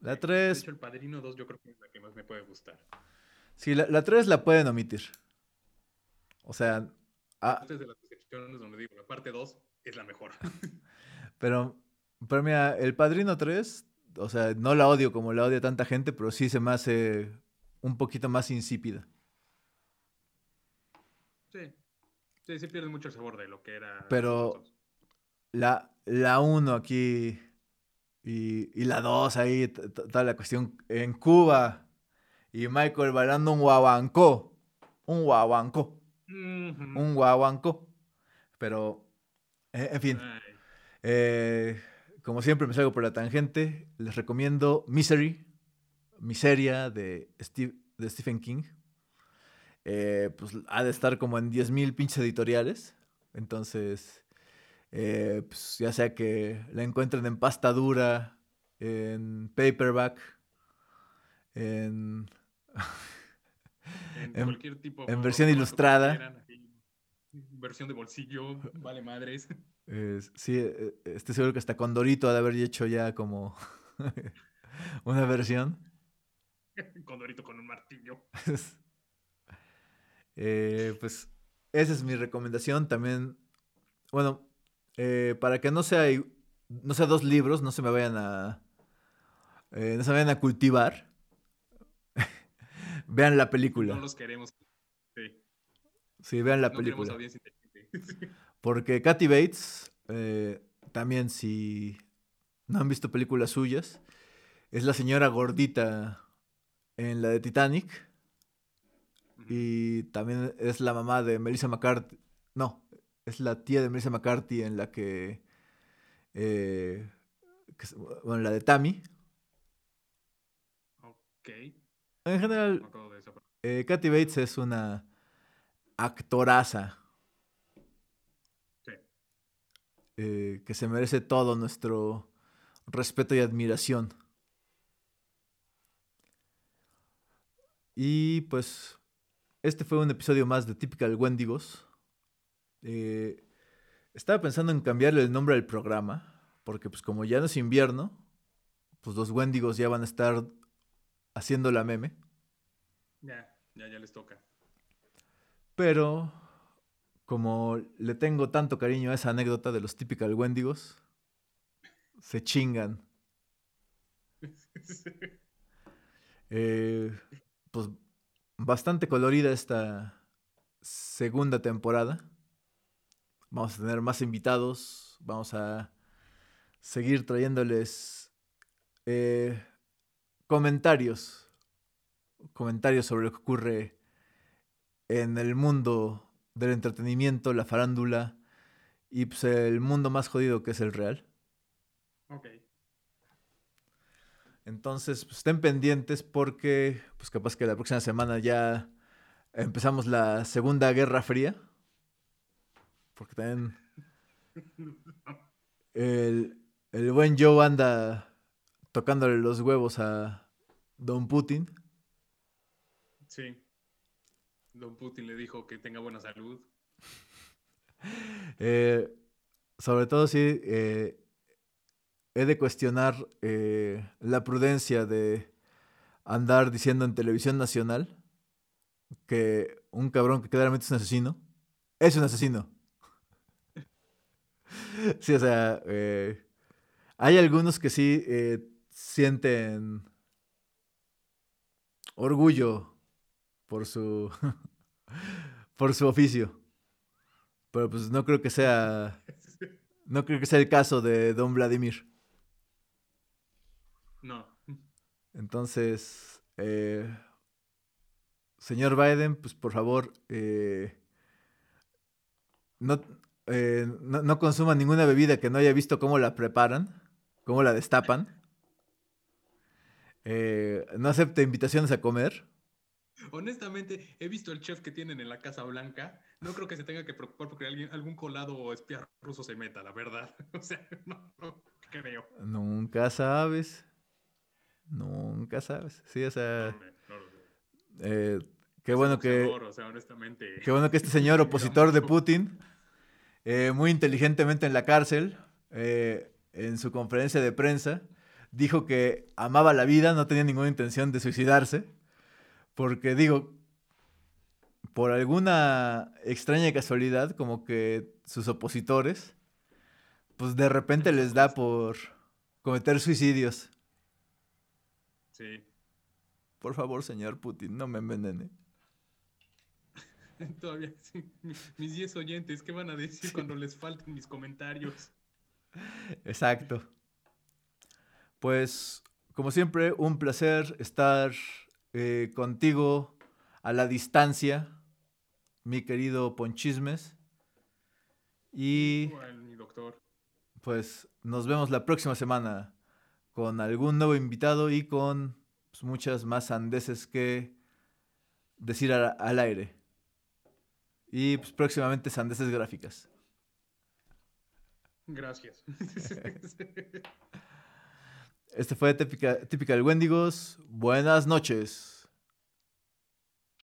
La 3. De hecho, el padrino 2 yo creo que es la que más me puede gustar. Sí, la, 3 la pueden omitir. O sea. Ah, Esta es de las excepciones donde digo, la parte 2 es la mejor. pero, pero mira, el padrino 3, o sea, no la odio como la odia tanta gente, pero sí se me hace un poquito más insípida. Sí. Sí, sí pierde mucho el sabor de lo que era. Pero la, la uno aquí y, la dos ahí, toda la cuestión en Cuba y Michael bailando un guaguancó. Un guaguancó. Un guaguancó. Pero, eh, en fin. Eh, como siempre me salgo por la tangente. Les recomiendo Misery Miseria de, de Stephen King, eh, pues ha de estar como en 10.000 pinches editoriales. Entonces, eh, pues ya sea que la encuentren en pasta dura, en paperback, en... en, cualquier tipo. En versión ilustrada. versión de bolsillo, vale madres. sí, eh, estoy seguro que hasta con Dorito ha de haber hecho ya como una versión. Condorito con un martillo. Eh, pues esa es mi recomendación. También, bueno, eh, para que no sea, no sea dos libros, no se me vayan a, eh, no se vayan a cultivar. vean la película. No los queremos. Sí, sí vean la película. Porque Kathy Bates, también si no han visto películas suyas, es la señora gordita en la de Titanic. Y también es la mamá de Melissa McCarthy. No, es la tía de Melissa McCarthy en la que. Eh, bueno, la de Tammy. Ok. En general, eh, Kathy Bates es una actoraza. Sí. Eh, que se merece todo nuestro respeto y admiración. Y pues este fue un episodio más de Typical Wendigos. Eh, estaba pensando en cambiarle el nombre al programa, porque pues como ya no es invierno, pues los Wendigos ya van a estar haciendo la meme. Ya, ya, ya les toca. Pero como le tengo tanto cariño a esa anécdota de los Typical Wendigos, se chingan. eh, pues bastante colorida esta segunda temporada. Vamos a tener más invitados, vamos a seguir trayéndoles eh, comentarios, comentarios sobre lo que ocurre en el mundo del entretenimiento, la farándula y pues, el mundo más jodido que es el real. Ok. Entonces, pues, estén pendientes porque, pues capaz que la próxima semana ya empezamos la Segunda Guerra Fría. Porque también el, el buen Joe anda tocándole los huevos a Don Putin. Sí. Don Putin le dijo que tenga buena salud. Eh, sobre todo si eh, he de cuestionar eh, la prudencia de andar diciendo en televisión nacional que un cabrón que claramente es un asesino es un asesino. sí, o sea, hay algunos que sí sienten orgullo por su por su oficio. Pero pues no creo que sea no creo que sea el caso de Don Vladimir. No. Entonces, eh, señor Biden, pues por favor, eh, no, eh, no, no, consuma ninguna bebida que no haya visto cómo la preparan, cómo la destapan. no acepte invitaciones a comer. Honestamente, he visto el chef que tienen en la Casa Blanca. No creo que se tenga que preocupar porque alguien, algún colado o espía ruso se meta, la verdad. O sea, no, no creo. Nunca sabes. Nunca sabes. Sí, o sea. Eh, qué bueno que. O sea, honestamente. Qué bueno que este señor opositor de Putin, eh, muy inteligentemente en la cárcel, eh, en su conferencia de prensa, dijo que amaba la vida, no tenía ninguna intención de suicidarse. Porque digo, por alguna extraña casualidad, como que sus opositores, pues de repente les da por cometer suicidios. Sí. Por favor, señor Putin, no me envenene. Todavía, sí. Mis 10 oyentes, ¿qué van a decir cuando les falten mis comentarios? Exacto. Pues, como siempre, un placer estar eh, contigo a la distancia, mi querido Ponchismes. Y. Bueno, mi doctor. Pues nos vemos la próxima semana con algún nuevo invitado y con pues, muchas más sandeces que decir al, al aire. Y pues, próximamente sandeces gráficas. Gracias. Este fue Típica, Típica del Wendigos. Buenas noches.